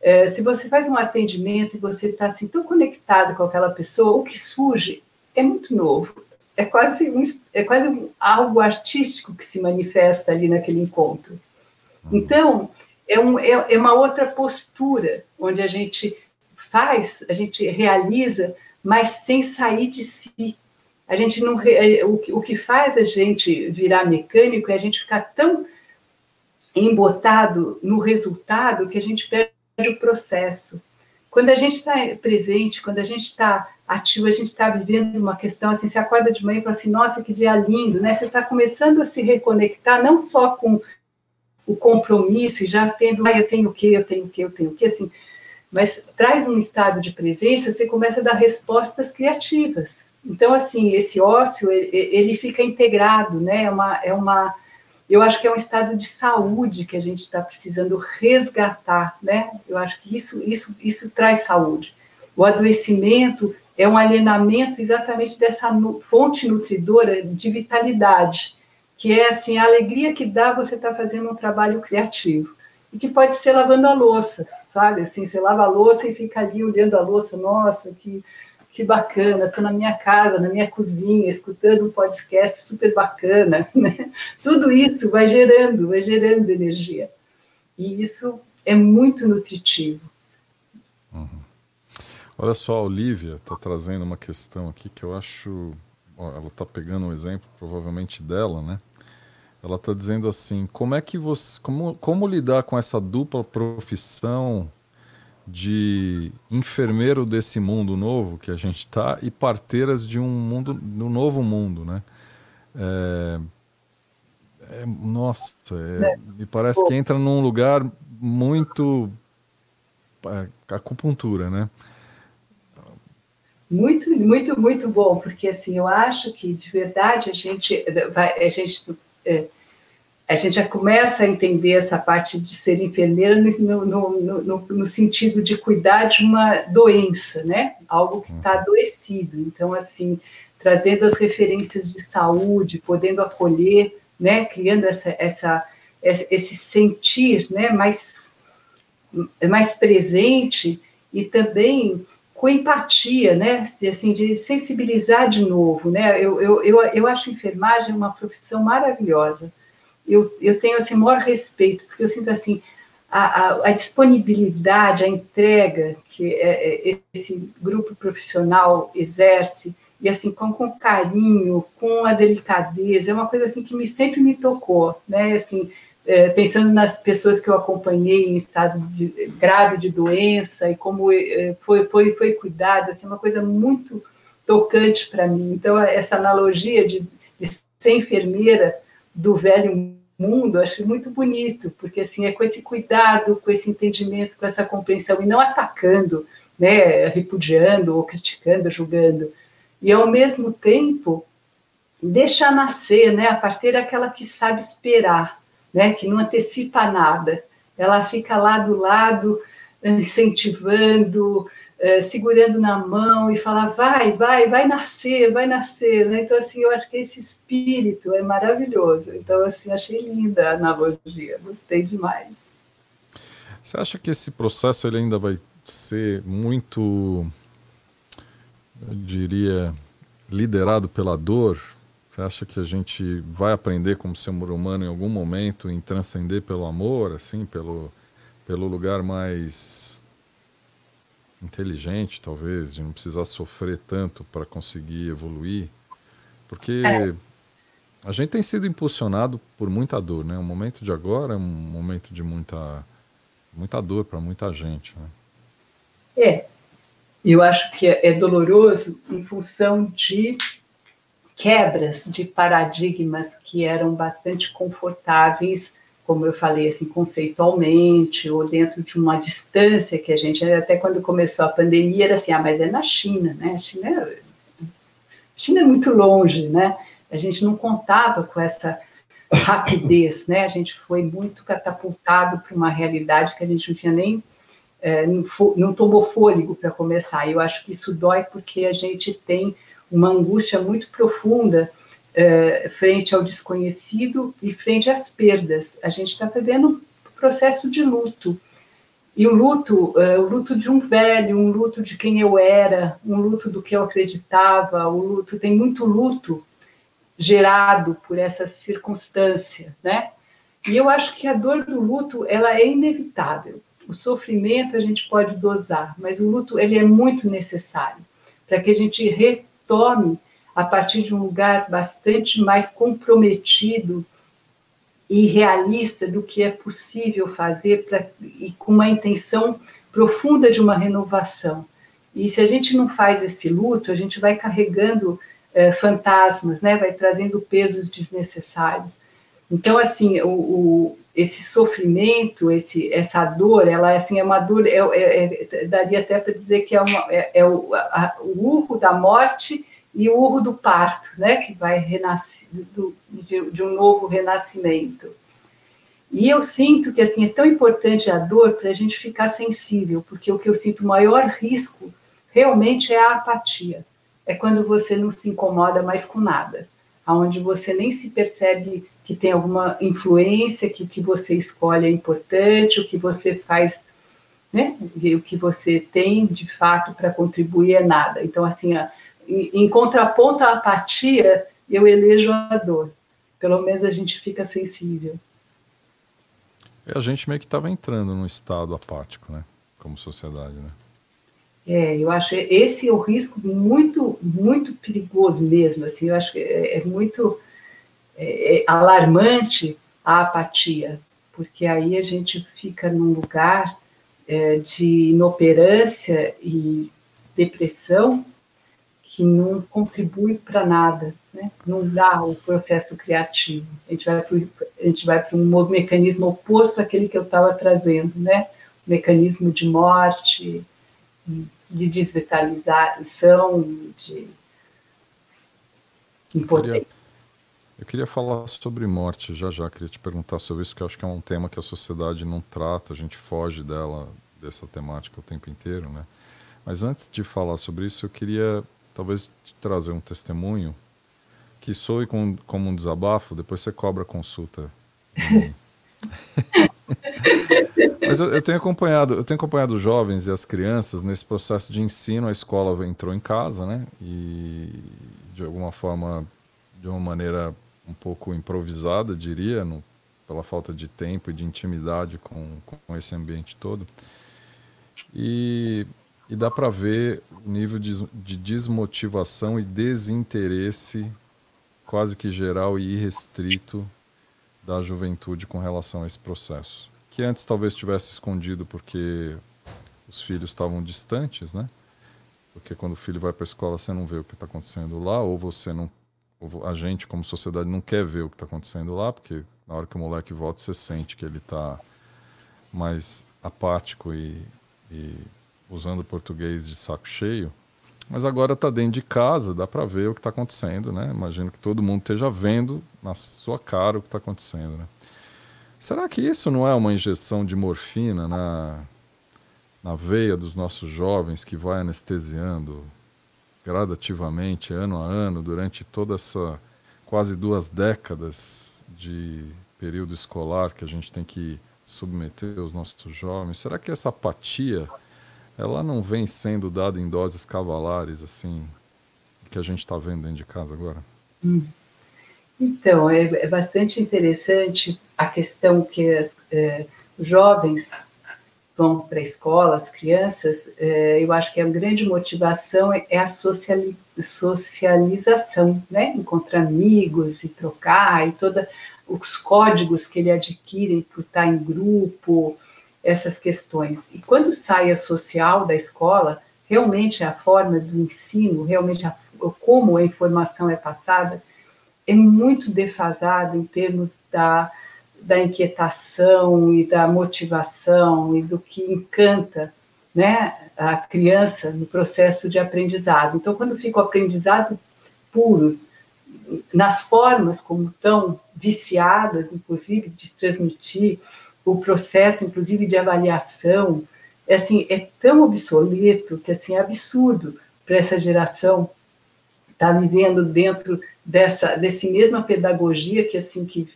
É, se você faz um atendimento e você está assim, tão conectado com aquela pessoa, o que surge é muito novo. É quase, um, é quase um, algo artístico que se manifesta ali naquele encontro. Uhum. Então, é, um, é, é uma outra postura, onde a gente faz, a gente realiza, mas sem sair de si. A gente não, o, o que faz a gente virar mecânico é a gente ficar tão embotado no resultado que a gente perde o processo. Quando a gente está presente, quando a gente está ativo, a gente está vivendo uma questão assim, você acorda de manhã e fala assim, nossa, que dia lindo, né? Você está começando a se reconectar, não só com o compromisso e já tendo, ah, eu tenho o quê, eu tenho o quê, eu tenho o quê, assim, mas traz um estado de presença, você começa a dar respostas criativas. Então, assim, esse ócio, ele fica integrado, né? É uma, é uma eu acho que é um estado de saúde que a gente está precisando resgatar, né? Eu acho que isso, isso, isso traz saúde. O adoecimento é um alienamento exatamente dessa fonte nutridora de vitalidade, que é assim a alegria que dá você estar tá fazendo um trabalho criativo e que pode ser lavando a louça, sabe? Assim, você lava a louça e fica ali olhando a louça, nossa, que que bacana, estou na minha casa, na minha cozinha, escutando um podcast super bacana. *laughs* Né? Tudo isso vai gerando, vai gerando energia. E isso é muito nutritivo. Uhum. Olha só, a Olivia está trazendo uma questão aqui que eu acho. Ela está pegando um exemplo, provavelmente dela, né? Ela está dizendo assim: como é que você. Como, como lidar com essa dupla profissão de enfermeiro desse mundo novo que a gente está e parteiras de um mundo, do um novo mundo, né? É, é, nossa, é, me parece que entra num lugar muito é, acupuntura, né? Muito, muito, muito bom, porque assim eu acho que de verdade a gente a gente é, a gente já começa a entender essa parte de ser enfermeira no, no, no, no sentido de cuidar de uma doença, né? Algo que está adoecido. Então, assim, trazendo as referências de saúde, podendo acolher, né? Criando essa, essa, esse sentir, né? Mais, mais presente e também com empatia, né? Assim, de sensibilizar de novo, né? Eu, eu, eu, eu acho enfermagem uma profissão maravilhosa eu, eu tenho assim, maior respeito, porque eu sinto assim, a, a, a disponibilidade, a entrega que é, é, esse grupo profissional exerce, e assim, com, com carinho, com a delicadeza, é uma coisa assim que me, sempre me tocou, né, assim, é, pensando nas pessoas que eu acompanhei em estado de, grave de doença e como é, foi, foi, foi cuidada, assim, uma coisa muito tocante para mim. Então, essa analogia de, de ser enfermeira do velho mundo, acho muito bonito, porque assim é com esse cuidado, com esse entendimento, com essa compreensão e não atacando, né, repudiando ou criticando, julgando. E ao mesmo tempo deixar nascer, né, a partir daquela que sabe esperar, né, que não antecipa nada. Ela fica lá do lado incentivando, é, segurando na mão e falar, vai, vai, vai nascer, vai nascer. Né? Então, assim, eu acho que esse espírito é maravilhoso. Então, assim, achei linda a analogia, gostei demais. Você acha que esse processo ele ainda vai ser muito, eu diria, liderado pela dor? Você acha que a gente vai aprender como ser humano em algum momento em transcender pelo amor, assim, pelo, pelo lugar mais inteligente, talvez, de não precisar sofrer tanto para conseguir evoluir. Porque é. a gente tem sido impulsionado por muita dor, né? O momento de agora é um momento de muita, muita dor para muita gente. Né? É. Eu acho que é doloroso em função de quebras de paradigmas que eram bastante confortáveis como eu falei, assim, conceitualmente, ou dentro de uma distância que a gente, até quando começou a pandemia, era assim, ah, mas é na China, né? A China é, a China é muito longe, né? A gente não contava com essa rapidez, né? A gente foi muito catapultado para uma realidade que a gente não tinha nem é, não, não tomou fôlego para começar. Eu acho que isso dói porque a gente tem uma angústia muito profunda é, frente ao desconhecido e frente às perdas. A gente está vivendo um processo de luto. E o luto, é, o luto de um velho, um luto de quem eu era, um luto do que eu acreditava, o luto tem muito luto gerado por essa circunstância, né? E eu acho que a dor do luto ela é inevitável. O sofrimento a gente pode dosar, mas o luto ele é muito necessário para que a gente retome a partir de um lugar bastante mais comprometido e realista do que é possível fazer pra, e com uma intenção profunda de uma renovação. E se a gente não faz esse luto, a gente vai carregando é, fantasmas, né? vai trazendo pesos desnecessários. Então, assim, o, o, esse sofrimento, esse, essa dor, ela assim, é uma dor, é, é, é daria até para dizer que é, uma, é, é o, a, o urro da morte e o urro do parto, né, que vai renascer, do, de, de, um novo renascimento. E eu sinto que assim é tão importante a dor para a gente ficar sensível, porque o que eu sinto maior risco realmente é a apatia. É quando você não se incomoda mais com nada, aonde você nem se percebe que tem alguma influência, que o que você escolhe é importante, o que você faz, né? o que você tem de fato para contribuir é nada. Então, assim, a, em, em contraponto à apatia, eu elejo a dor. Pelo menos a gente fica sensível. É, a gente meio que estava entrando num estado apático, né? Como sociedade, né? É, eu acho esse é o risco muito, muito perigoso mesmo. Assim, eu acho que é, é muito é, é, alarmante a apatia, porque aí a gente fica num lugar é, de inoperância e depressão que não contribui para nada, né? não dá o processo criativo. A gente vai para um mecanismo oposto àquele que eu estava trazendo, né? mecanismo de morte, de desvitalização, de impotência. Eu queria falar sobre morte já já, queria te perguntar sobre isso, que eu acho que é um tema que a sociedade não trata, a gente foge dela, dessa temática o tempo inteiro, né? Mas antes de falar sobre isso, eu queria talvez te trazer um testemunho que soe com, como um desabafo, depois você cobra consulta. *laughs* Mas eu, eu, tenho acompanhado, eu tenho acompanhado os jovens e as crianças nesse processo de ensino. A escola entrou em casa, né? E de alguma forma, de uma maneira um pouco improvisada, diria, no, pela falta de tempo e de intimidade com, com esse ambiente todo. E, e dá para ver o nível de, de desmotivação e desinteresse quase que geral e irrestrito da juventude com relação a esse processo. Que antes talvez tivesse escondido porque os filhos estavam distantes, né? Porque quando o filho vai para a escola você não vê o que está acontecendo lá, ou você não a gente, como sociedade, não quer ver o que está acontecendo lá, porque na hora que o moleque volta, você sente que ele está mais apático e, e, usando português de saco cheio. Mas agora está dentro de casa, dá para ver o que está acontecendo, né? Imagino que todo mundo esteja vendo na sua cara o que está acontecendo, né? Será que isso não é uma injeção de morfina na, na veia dos nossos jovens que vai anestesiando gradativamente, ano a ano, durante toda essa quase duas décadas de período escolar que a gente tem que submeter os nossos jovens, será que essa apatia ela não vem sendo dada em doses cavalares assim que a gente está vendo dentro de casa agora? Hum. Então é, é, bastante interessante a questão que as, é, os jovens vão para a escola, as crianças, é, eu acho que a grande motivação é, é a socialização, né? Encontrar amigos e trocar e todos os códigos que ele adquire por estar em grupo, essas questões. E quando sai a social da escola, realmente a forma do ensino, realmente a, como a informação é passada, é muito defasado em termos da da inquietação e da motivação e do que encanta né, a criança no processo de aprendizado. Então, quando fica o aprendizado puro, nas formas como estão viciadas, inclusive, de transmitir o processo, inclusive, de avaliação, é, assim, é tão obsoleto que assim, é absurdo para essa geração estar tá vivendo dentro dessa desse mesma pedagogia que assim que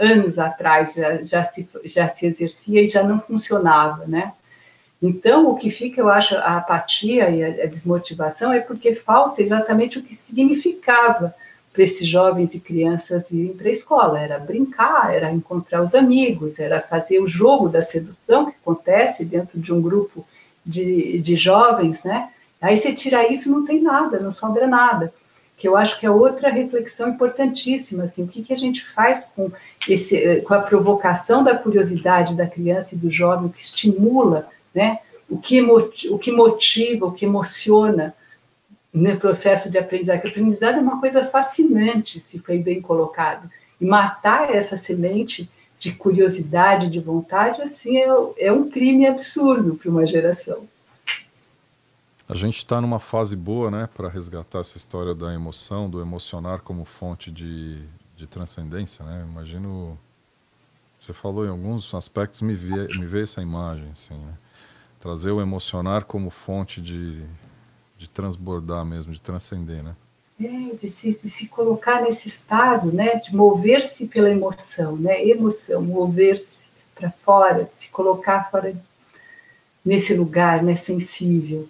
anos atrás já, já, se, já se exercia e já não funcionava, né? Então, o que fica, eu acho, a apatia e a, desmotivação é porque falta exatamente o que significava para esses jovens e crianças irem para a escola. Era brincar, era encontrar os amigos, era fazer o jogo da sedução que acontece dentro de um grupo de, de jovens, né? Aí você tira isso, não tem nada, não sobra nada. Que eu acho que é outra reflexão importantíssima, assim, o que, que a gente faz com, esse, com a provocação da curiosidade da criança e do jovem, que estimula né? O que, o que motiva, o que emociona no processo de aprendizagem. A aprendizado é uma coisa fascinante, se foi bem colocado. E matar essa semente de curiosidade, de vontade, assim, é, é um crime absurdo para uma geração. A gente está numa fase boa, né, para resgatar essa história da emoção, do emocionar como fonte de, de transcendência, né? Imagino, você falou em alguns aspectos, me, vê, me essa imagem, assim, né? trazer o emocionar como fonte de, de transbordar mesmo, de transcender, né? É, de se, de se colocar nesse estado, né, de mover-se pela emoção, né, emoção, mover-se para fora, se colocar fora nesse lugar, né, sensível.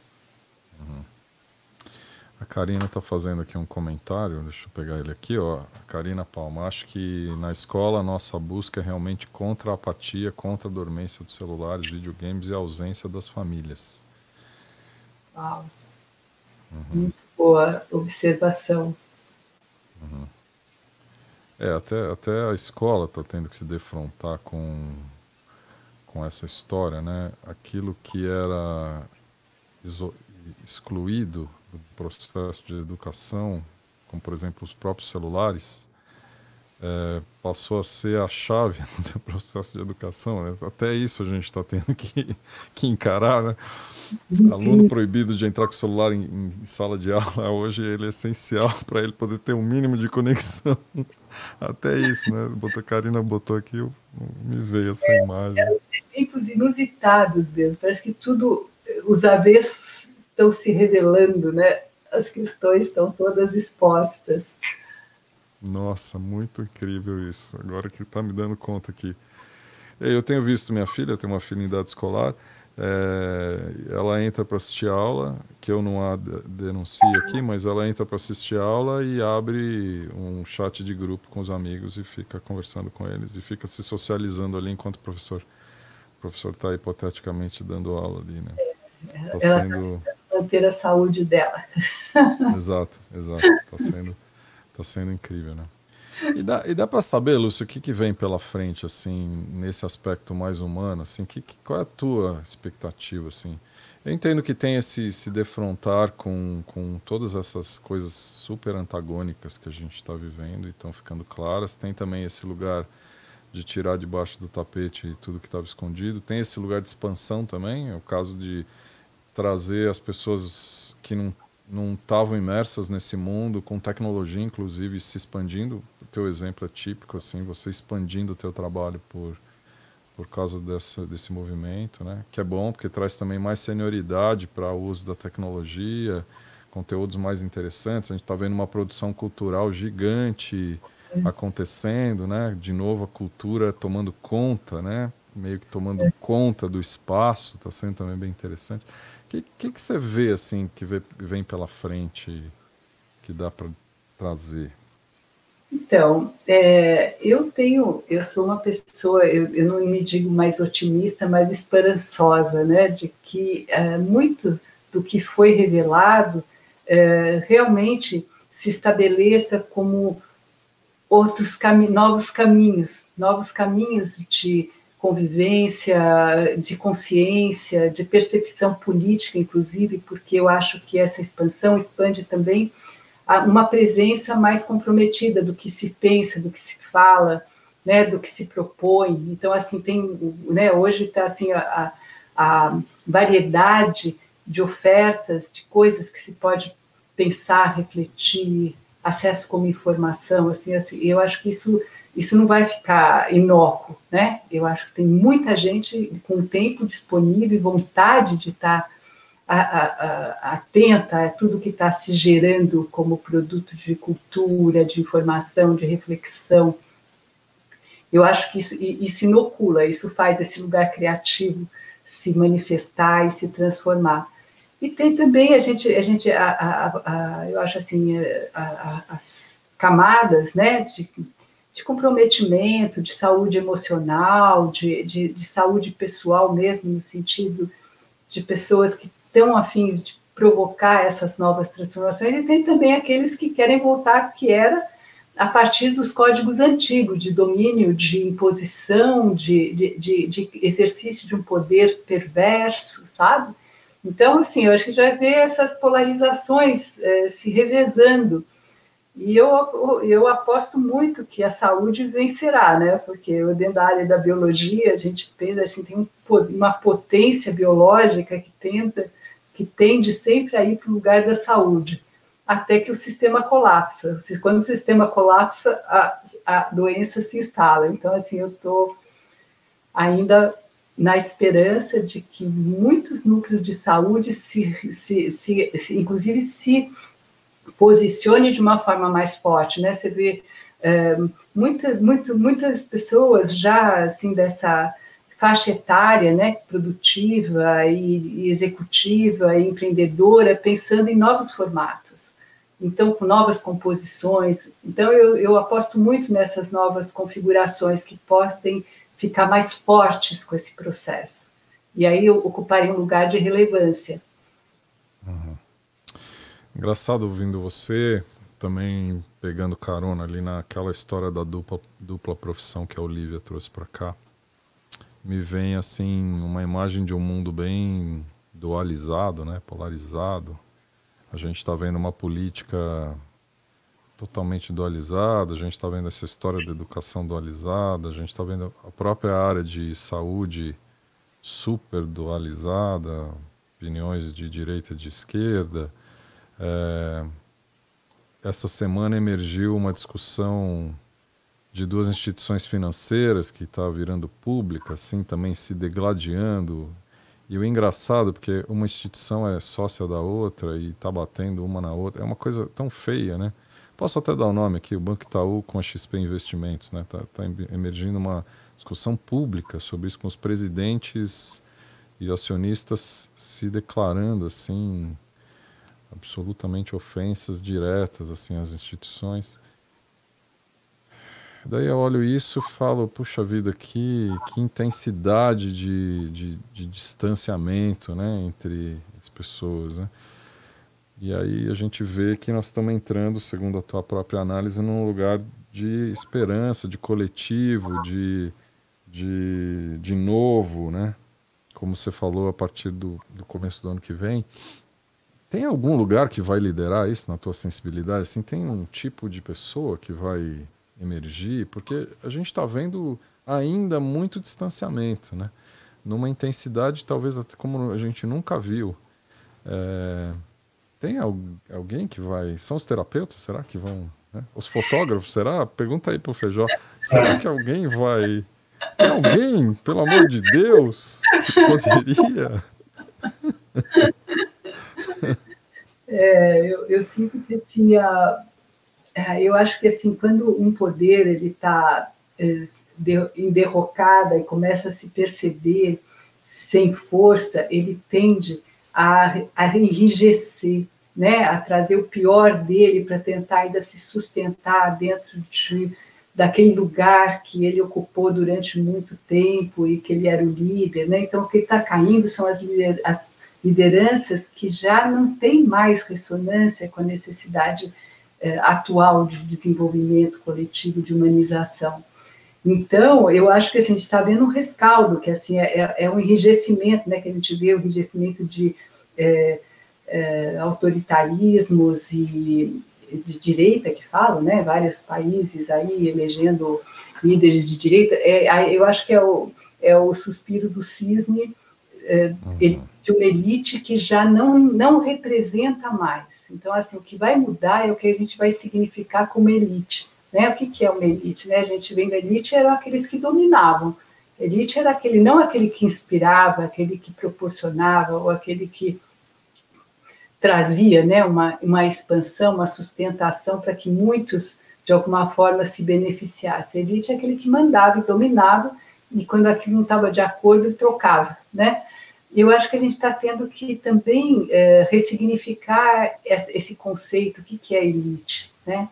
A Karina está fazendo aqui um comentário, deixa eu pegar ele aqui, ó. A Karina Palma, acho que na escola a nossa busca é realmente contra a apatia, contra a dormência dos celulares, videogames e a ausência das famílias. Uau. Uhum. Muito boa observação. Uhum. É, até, até a escola está tendo que se defrontar com, com essa história, né? Aquilo que era excluído processo de educação, como por exemplo os próprios celulares, é, passou a ser a chave *laughs* do processo de educação. Né? Até isso a gente está tendo que, *laughs* que encarar. Né? Aluno proibido de entrar com o celular em, em sala de aula, *laughs* hoje ele é essencial para ele poder ter um mínimo de conexão. Até isso, né? A Karina botou aqui, eu, me veio essa é, imagem. É, tempos inusitados parece que tudo, os avessos estão se revelando, né? As questões estão todas expostas. Nossa, muito incrível isso. Agora que está me dando conta aqui. Eu tenho visto minha filha, tenho uma filha em idade escolar, é, ela entra para assistir aula, que eu não a denuncio aqui, mas ela entra para assistir aula e abre um chat de grupo com os amigos e fica conversando com eles e fica se socializando ali enquanto o professor o professor está hipoteticamente dando aula ali, né? Tá sendo manter a saúde dela. *laughs* Exato, exato. Está sendo, tá sendo incrível, né? E dá, e dá para saber, Lúcio, o que, que vem pela frente, assim, nesse aspecto mais humano, assim, que, que, qual é a tua expectativa, assim? Eu entendo que tem esse se defrontar com, com todas essas coisas super antagônicas que a gente está vivendo e estão ficando claras. Tem também esse lugar de tirar debaixo do tapete tudo que estava escondido. Tem esse lugar de expansão também, é o caso de trazer as pessoas que não não estavam imersas nesse mundo com tecnologia inclusive se expandindo. O teu exemplo é típico assim você expandindo o teu trabalho por por causa dessa, desse movimento né? Que é bom porque traz também mais senioridade para o uso da tecnologia conteúdos mais interessantes. A gente está vendo uma produção cultural gigante acontecendo né? De novo a cultura tomando conta né? Meio que tomando conta do espaço está sendo também bem interessante que, que, que você vê assim que vem pela frente que dá para trazer? Então, é, eu tenho, eu sou uma pessoa, eu, eu, não me digo mais otimista, mas esperançosa, né, de que é, muito do que foi revelado é, realmente se estabeleça como outros cami novos caminhos, novos caminhos de convivência, de consciência, de percepção política, inclusive, porque eu acho que essa expansão expande também uma presença mais comprometida do que se pensa, do que se fala, né, do que se propõe. Então, assim, tem, né, hoje está assim a, a variedade de ofertas, de coisas que se pode pensar, refletir, acesso como informação, assim, assim eu acho que isso isso não vai ficar inócuo, né? Eu acho que tem muita gente com tempo disponível e vontade de estar atenta a tudo que está se gerando como produto de cultura, de informação, de reflexão. Eu acho que isso, isso inocula, isso faz esse lugar criativo se manifestar e se transformar. E tem também a gente, a gente, a, a, a, eu acho assim, as camadas, né, de, de, comprometimento, de saúde emocional, de, de, de saúde pessoal mesmo, no sentido de pessoas que tão afins de provocar essas novas transformações, e tem também aqueles que querem voltar que era a partir dos códigos antigos de domínio, de imposição, de, de, de, de exercício de um poder perverso, sabe? Então, assim, eu acho que já vê essas polarizações é, se revezando. E eu, eu aposto muito que a saúde vencerá, né? Porque dentro da área da biologia, a gente pensa assim, tem um, uma potência biológica que tenta que tende sempre a ir para o lugar da saúde, até que o sistema colapsa. Quando o sistema colapsa, a, a doença se instala. Então, assim, eu estou ainda na esperança de que muitos núcleos de saúde se, se, se, se inclusive se posicione de uma forma mais forte, né? Você vê é, muita, muito, muitas pessoas já assim dessa faixa etária, né, produtiva e, e executiva e empreendedora, pensando em novos formatos. Então, com novas composições. Então, eu, eu aposto muito nessas novas configurações que podem ficar mais fortes com esse processo. E aí ocuparem um lugar de relevância. Uhum. Engraçado ouvindo você, também pegando carona ali naquela história da dupla, dupla profissão que a Olivia trouxe para cá me vem assim uma imagem de um mundo bem dualizado, né, polarizado. A gente está vendo uma política totalmente dualizada, a gente está vendo essa história da educação dualizada, a gente está vendo a própria área de saúde super dualizada, opiniões de direita e de esquerda. É, essa semana emergiu uma discussão de duas instituições financeiras que está virando pública, assim, também se degladiando. E o engraçado, porque uma instituição é sócia da outra e está batendo uma na outra, é uma coisa tão feia, né? Posso até dar o nome aqui, o Banco Itaú com a XP Investimentos, né? Está tá emergindo uma discussão pública sobre isso, com os presidentes e acionistas se declarando, assim, absolutamente ofensas diretas, assim, às instituições. Daí eu olho isso falo, puxa vida, que, que intensidade de, de, de, distanciamento né, entre as pessoas. Né? E aí a gente vê que nós estamos entrando, segundo a tua própria análise, num lugar de esperança, de coletivo, de, de, de novo, né? Como você falou, a partir do, do começo do ano que vem. Tem algum lugar que vai liderar isso na tua sensibilidade? Assim, tem um tipo de pessoa que vai emergir, porque a gente está vendo ainda muito distanciamento, né? numa intensidade talvez até como a gente nunca viu. É... Tem alguém que vai. São os terapeutas, será que vão. Né? Os fotógrafos, será? Pergunta aí para o Feijó. Será que alguém vai. Tem alguém, pelo amor de Deus, que poderia. *laughs* É, eu, eu sinto que tinha é, eu acho que assim, quando um poder ele está é, em derrocada e começa a se perceber sem força, ele tende a, a enrijecer, né? a trazer o pior dele para tentar ainda se sustentar dentro de, daquele lugar que ele ocupou durante muito tempo e que ele era o líder. Né? Então, o que está caindo são as, as lideranças que já não têm mais ressonância com a necessidade é, atual de desenvolvimento coletivo, de humanização. Então, eu acho que assim, a gente está vendo um rescaldo, que assim é, é, é, um enrijecimento, né, que a gente vê o enrijecimento de é, é, autoritarismos e de direita que falam, né, vários países aí elegendo líderes de direita. É, eu acho que é o, é o suspiro do cisne uhum. de uma elite que já não, não representa mais então, assim, o que vai mudar é o que a gente vai significar como elite, Né? O que, que é uma elite? Né? A gente vem da elite eram aqueles que dominavam. Elite era aquele, não aquele que inspirava, aquele que proporcionava, ou aquele que trazia né, uma, uma expansão, uma sustentação para que muitos, de alguma forma, se beneficiassem. Elite é aquele que mandava e dominava, e quando aquilo não estava de acordo, trocava. Né? Eu acho que a gente está tendo que também é, ressignificar esse conceito, o que, que é elite. Né?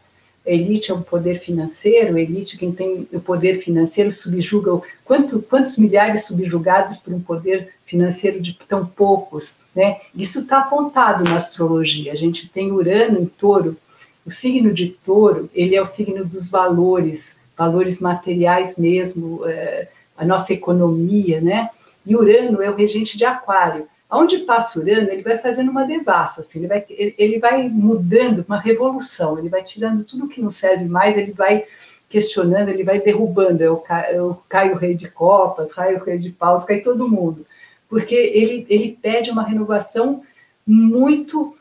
elite é um poder financeiro, elite, quem tem o poder financeiro, subjuga. Quanto, quantos milhares subjugados por um poder financeiro de tão poucos? Né? Isso está apontado na astrologia. A gente tem Urano em touro. O signo de touro, ele é o signo dos valores, valores materiais mesmo, é, a nossa economia, né? E Urano é o regente de aquário. Onde passa Urano, ele vai fazendo uma devassa, assim, ele, vai, ele vai mudando, uma revolução, ele vai tirando tudo que não serve mais, ele vai questionando, ele vai derrubando. Eu, eu caio o rei de copas, caio o rei de paus, cai todo mundo. Porque ele, ele pede uma renovação muito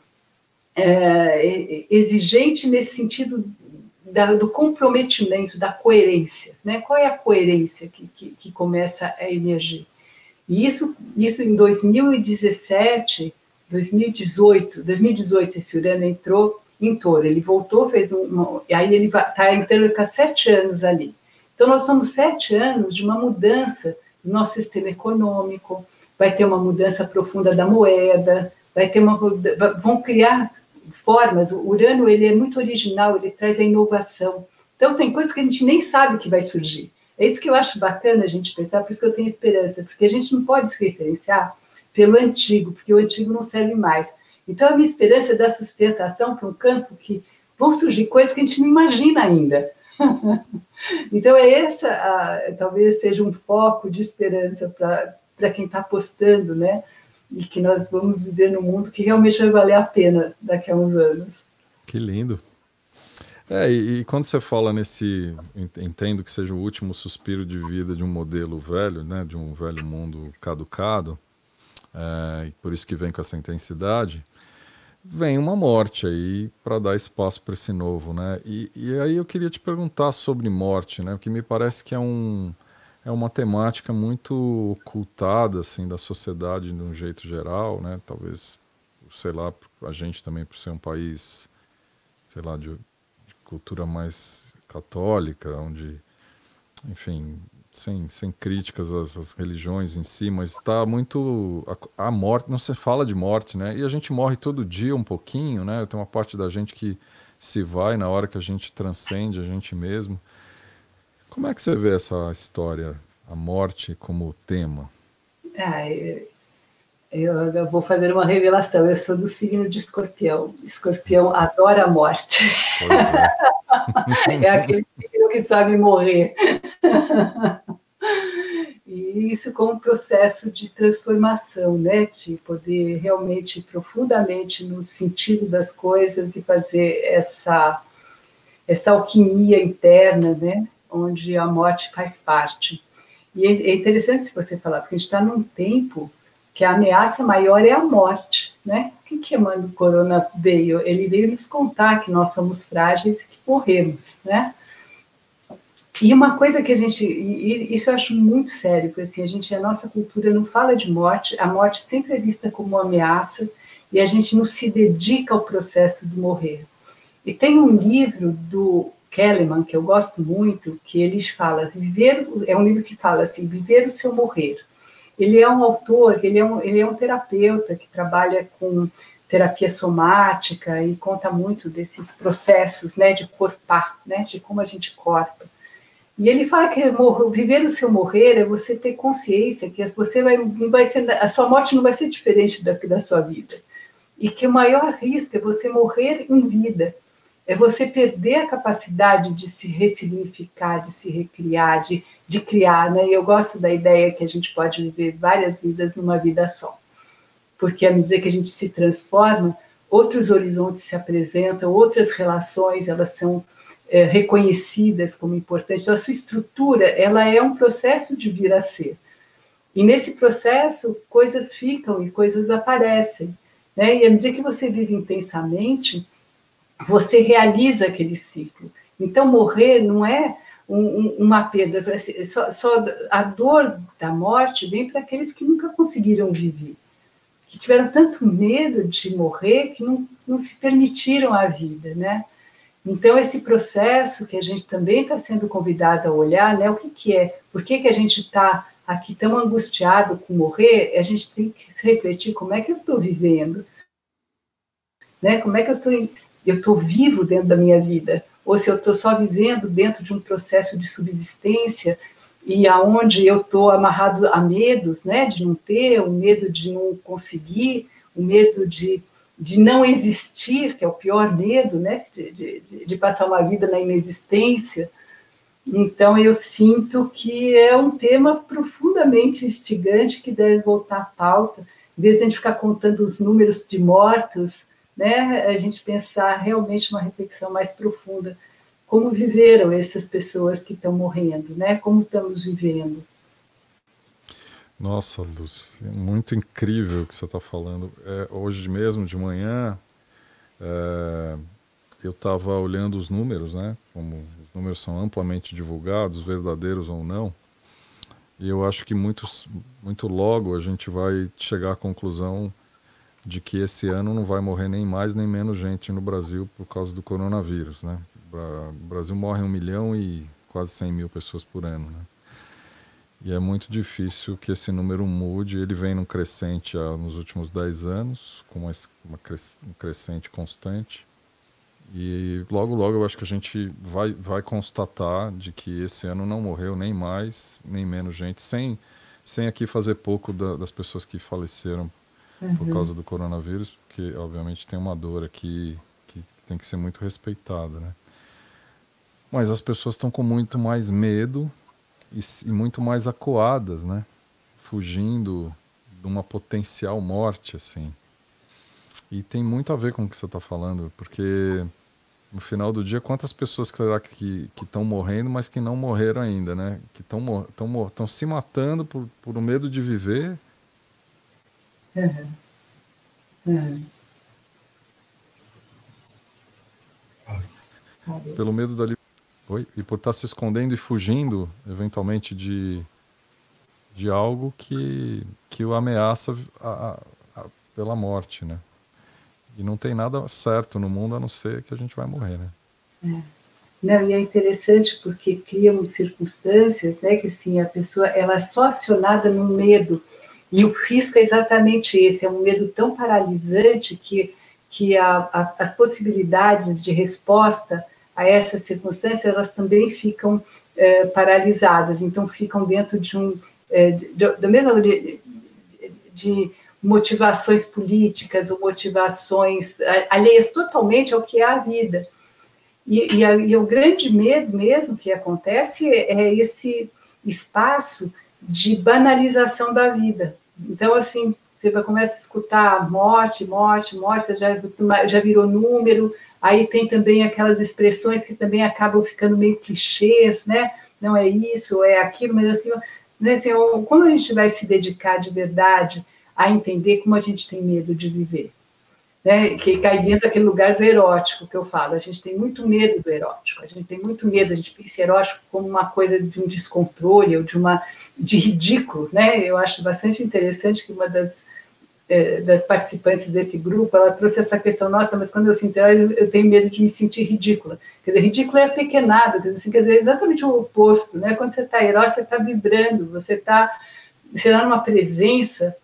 é, exigente nesse sentido da, do comprometimento, da coerência. Né? Qual é a coerência que, que, que começa a emergir? E isso, isso em 2017, 2018, 2018 esse Urano entrou em touro, ele voltou, fez um, e aí ele está entrando com sete anos ali. Então nós somos sete anos de uma mudança no nosso sistema econômico, vai ter uma mudança profunda da moeda, vai ter uma, vão criar formas, o Urano ele é muito original, ele traz a inovação. Então tem coisas que a gente nem sabe que vai surgir. É isso que eu acho bacana a gente pensar, por isso que eu tenho esperança, porque a gente não pode se referenciar pelo antigo, porque o antigo não serve mais. Então, a minha esperança é dar sustentação para um campo que vão surgir coisas que a gente não imagina ainda. *laughs* então, é essa, a, talvez seja um foco de esperança para quem está apostando, né? E que nós vamos viver num mundo que realmente vai valer a pena daqui a uns anos. Que lindo. É, e, e, quando você fala nesse, entendo que seja o último suspiro de vida de um modelo velho, né, de um velho mundo caducado, é, por isso que vem com essa intensidade, vem uma morte aí para dar espaço para esse novo, né? E, e, aí eu queria te perguntar sobre morte, né? O que me parece que é um é uma temática muito ocultada assim da sociedade de um jeito geral, né? Talvez, sei lá, a gente também por ser um país, sei lá, de cultura mais católica, onde, enfim, sem, sem críticas às, às religiões em si, mas está muito. A, a, morte, não se fala de morte, né? E a gente morre todo dia um pouquinho, né? Tem uma parte da gente que se vai na hora que a gente transcende a gente mesmo. Como é que você vê essa história, a morte como tema? Ah, eu, eu, vou fazer uma revelação. Eu sou do signo de escorpião. Escorpião adora a morte. É. *laughs* é aquele signo que sabe morrer. E isso como um processo de transformação, né? De poder realmente profundamente no sentido das coisas e fazer essa essa alquimia interna, né? Onde a morte faz parte. E é, é interessante se você falar, porque a gente está num tempo que a ameaça maior é a morte, né? O que, que o corona veio? Ele veio nos contar que nós somos frágeis e que morremos, né? E uma coisa que a gente, isso eu acho muito sério, porque assim, a gente, a nossa cultura não fala de morte, a morte sempre é vista como uma ameaça e a gente não se dedica ao processo de morrer. E tem um livro do Kellerman que eu gosto muito, que ele fala, viver, é um livro que fala assim, viver o seu morrer. Ele é um autor, ele é um, ele é um terapeuta que trabalha com terapia somática e conta muito desses processos, né, de corpar, né, de como a gente corpa. E ele fala que viver o seu morrer é você ter consciência que você vai, vai ser, a sua morte não vai ser diferente da, da sua vida. E que o maior risco é você morrer em vida. É você perder a capacidade de se ressignificar, de se recriar, de de criar, né? Eu gosto da ideia que a gente pode viver várias vidas numa vida só, porque à medida que a gente se transforma, outros horizontes se apresentam, outras relações elas são é, reconhecidas como importantes. Então, a sua estrutura ela é um processo de vir a ser. E nesse processo, coisas ficam e coisas aparecem. Né? E à medida que você vive intensamente, você realiza aquele ciclo. Então, morrer não é um, uma perda, só, só a dor da morte vem para aqueles que nunca conseguiram viver, que tiveram tanto medo de morrer que não, não se permitiram a vida, né? Então, esse processo que a gente também está sendo convidado a olhar, né? O que, que é? Por que, que a gente está aqui tão angustiado com morrer? A gente tem que se refletir como é que eu estou vivendo, né? Como é que eu estou eu estou vivo dentro da minha vida? Ou se eu estou só vivendo dentro de um processo de subsistência e aonde eu estou amarrado a medos, né? De não ter, o medo de não conseguir, o medo de de não existir, que é o pior medo, né, de, de, de, passar uma vida na inexistência. Então, eu sinto que é um tema profundamente instigante que deve voltar à pauta. Em vez de a gente ficar contando os números de mortos, né, a gente pensar realmente uma reflexão mais profunda. Como viveram essas pessoas que estão morrendo, né? Como estamos vivendo? Nossa, Luz, muito incrível o que você está falando. É, hoje mesmo, de manhã, é, eu estava olhando os números, né? Como os números são amplamente divulgados, verdadeiros ou não. E eu acho que muitos, muito logo a gente vai chegar à conclusão de que esse ano não vai morrer nem mais nem menos gente no Brasil por causa do coronavírus, né? O Brasil morre um milhão e quase 100 mil pessoas por ano, né? E é muito difícil que esse número mude. Ele vem num crescente há, nos últimos 10 anos, com uma, um crescente constante. E logo, logo eu acho que a gente vai, vai constatar de que esse ano não morreu nem mais, nem menos gente, sem, sem aqui fazer pouco da, das pessoas que faleceram uhum. por causa do coronavírus, porque obviamente tem uma dor aqui que tem que ser muito respeitada, né? Mas as pessoas estão com muito mais medo e, e muito mais acuadas, né? Fugindo de uma potencial morte, assim. E tem muito a ver com o que você está falando, porque no final do dia, quantas pessoas será que estão morrendo, mas que não morreram ainda, né? Que estão se matando por, por o medo de viver. Uhum. Uhum. Pelo medo da Oi? E por estar tá se escondendo e fugindo, eventualmente, de, de algo que, que o ameaça a, a, a, pela morte, né? E não tem nada certo no mundo a não ser que a gente vai morrer, né? É. Não, e é interessante porque criam circunstâncias, né, que sim, a pessoa ela é só acionada no medo e o risco é exatamente esse, é um medo tão paralisante que que a, a, as possibilidades de resposta a essas circunstâncias, elas também ficam é, paralisadas, então ficam dentro de um, é, do mesmo de, de motivações políticas ou motivações alheias totalmente ao que é a vida. E, e, a, e, o grande medo mesmo que acontece é esse espaço de banalização da vida. Então, assim, você começa a escutar morte, morte, morte, já, já virou número, Aí tem também aquelas expressões que também acabam ficando meio clichês, né? Não é isso, é aquilo, mas assim, né, assim quando a gente vai se dedicar de verdade a entender como a gente tem medo de viver, né? Que cai dentro daquele lugar do erótico que eu falo. A gente tem muito medo do erótico, a gente tem muito medo, a gente pensa erótico como uma coisa de um descontrole ou de uma de ridículo, né? Eu acho bastante interessante que uma das é, das participantes desse grupo, ela trouxe essa questão, nossa, mas quando eu sinto eu, eu tenho medo de me sentir ridícula. Quer dizer, ridícula é pequenado, quer dizer, assim, quer dizer é exatamente o oposto, né? Quando você está herói, você está vibrando, você está você tá numa presença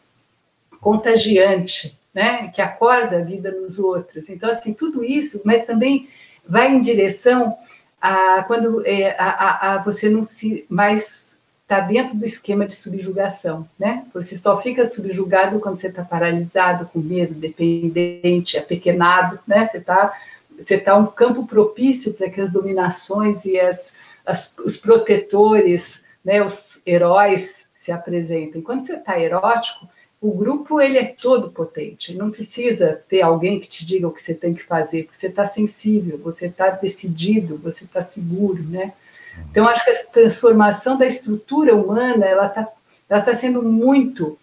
contagiante, né? Que acorda a vida nos outros. Então, assim, tudo isso, mas também vai em direção a quando é, a, a, a você não se mais está dentro do esquema de subjugação, né? Você só fica subjugado quando você está paralisado, com medo, dependente, apequenado, né? Você está você tá um campo propício para que as dominações e as, as, os protetores, né, os heróis se apresentem. Quando você está erótico, o grupo ele é todo potente. Não precisa ter alguém que te diga o que você tem que fazer, porque você está sensível, você está decidido, você está seguro, né? Então, acho que a transformação da estrutura humana ela está ela tá sendo muito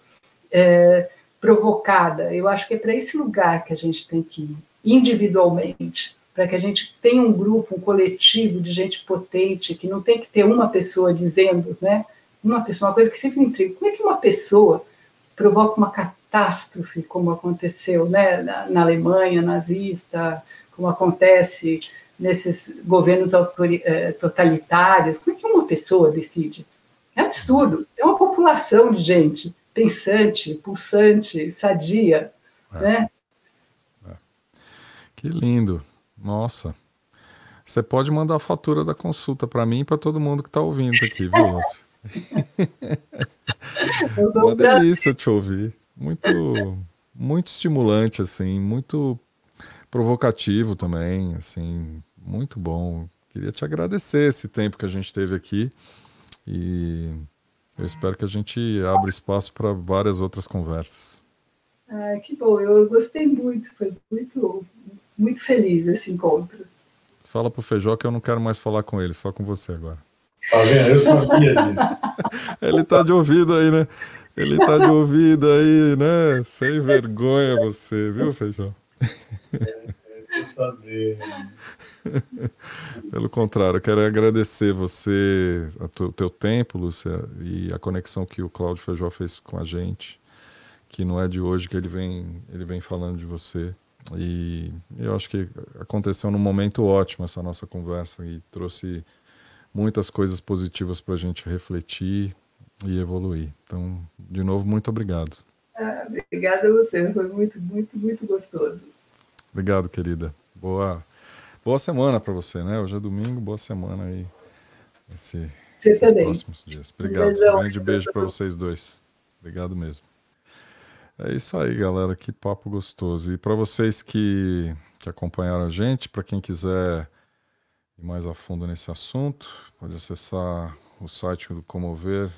é, provocada. Eu acho que é para esse lugar que a gente tem que ir, individualmente, para que a gente tenha um grupo, um coletivo de gente potente, que não tem que ter uma pessoa dizendo, né? Uma pessoa, uma coisa que sempre intriga. Como é que uma pessoa provoca uma catástrofe, como aconteceu né, na, na Alemanha nazista, como acontece nesses governos eh, totalitários? Como é que uma pessoa decide? É absurdo. É uma população de gente pensante, pulsante, sadia, é. né? É. Que lindo. Nossa. Você pode mandar a fatura da consulta para mim e para todo mundo que está ouvindo aqui, viu? Uma delícia te ouvir. Muito, muito estimulante, assim, muito provocativo também, assim, muito bom. Queria te agradecer esse tempo que a gente teve aqui e eu espero que a gente abra espaço para várias outras conversas. Ah, que bom, eu gostei muito, foi muito, muito feliz esse encontro. Fala pro Feijó que eu não quero mais falar com ele, só com você agora. Tá vendo? Eu sabia disso. *laughs* ele tá de ouvido aí, né? Ele tá de ouvido aí, né? Sem vergonha você, viu, Feijó? É, saber. Pelo contrário, eu quero agradecer você, o teu tempo, Lúcia, e a conexão que o Cláudio Feijó fez com a gente, que não é de hoje que ele vem, ele vem falando de você. E eu acho que aconteceu num momento ótimo essa nossa conversa e trouxe muitas coisas positivas para a gente refletir e evoluir. Então, de novo, muito obrigado. Ah, obrigada a você, foi muito, muito, muito gostoso. Obrigado, querida. Boa, boa semana para você, né? Hoje é domingo, boa semana aí. Esse, esses também. próximos dias. Obrigado. Um, grande beijo para vocês dois. Obrigado mesmo. É isso aí, galera. Que papo gostoso. E para vocês que, que acompanharam a gente, para quem quiser mais a fundo nesse assunto, pode acessar o site do comover.se.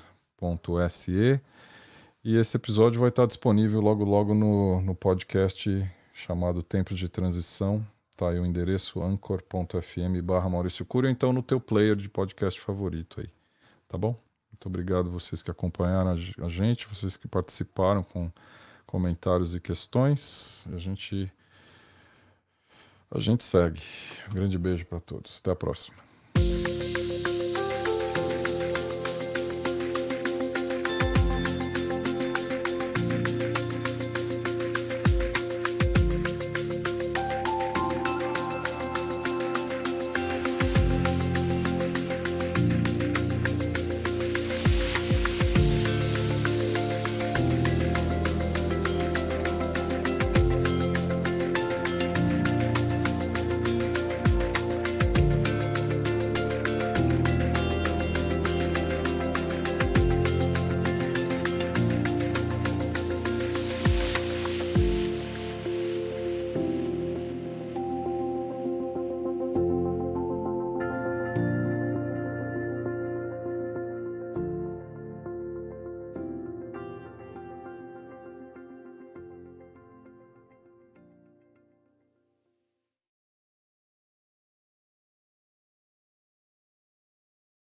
E esse episódio vai estar disponível logo logo no, no podcast chamado Tempos de Transição. Tá aí o endereço anchor.fm barra Maurício Cura, ou então no teu player de podcast favorito aí. Tá bom? Muito obrigado vocês que acompanharam a gente, vocês que participaram com comentários e questões. A gente a gente segue. Um grande beijo para todos. Até a próxima.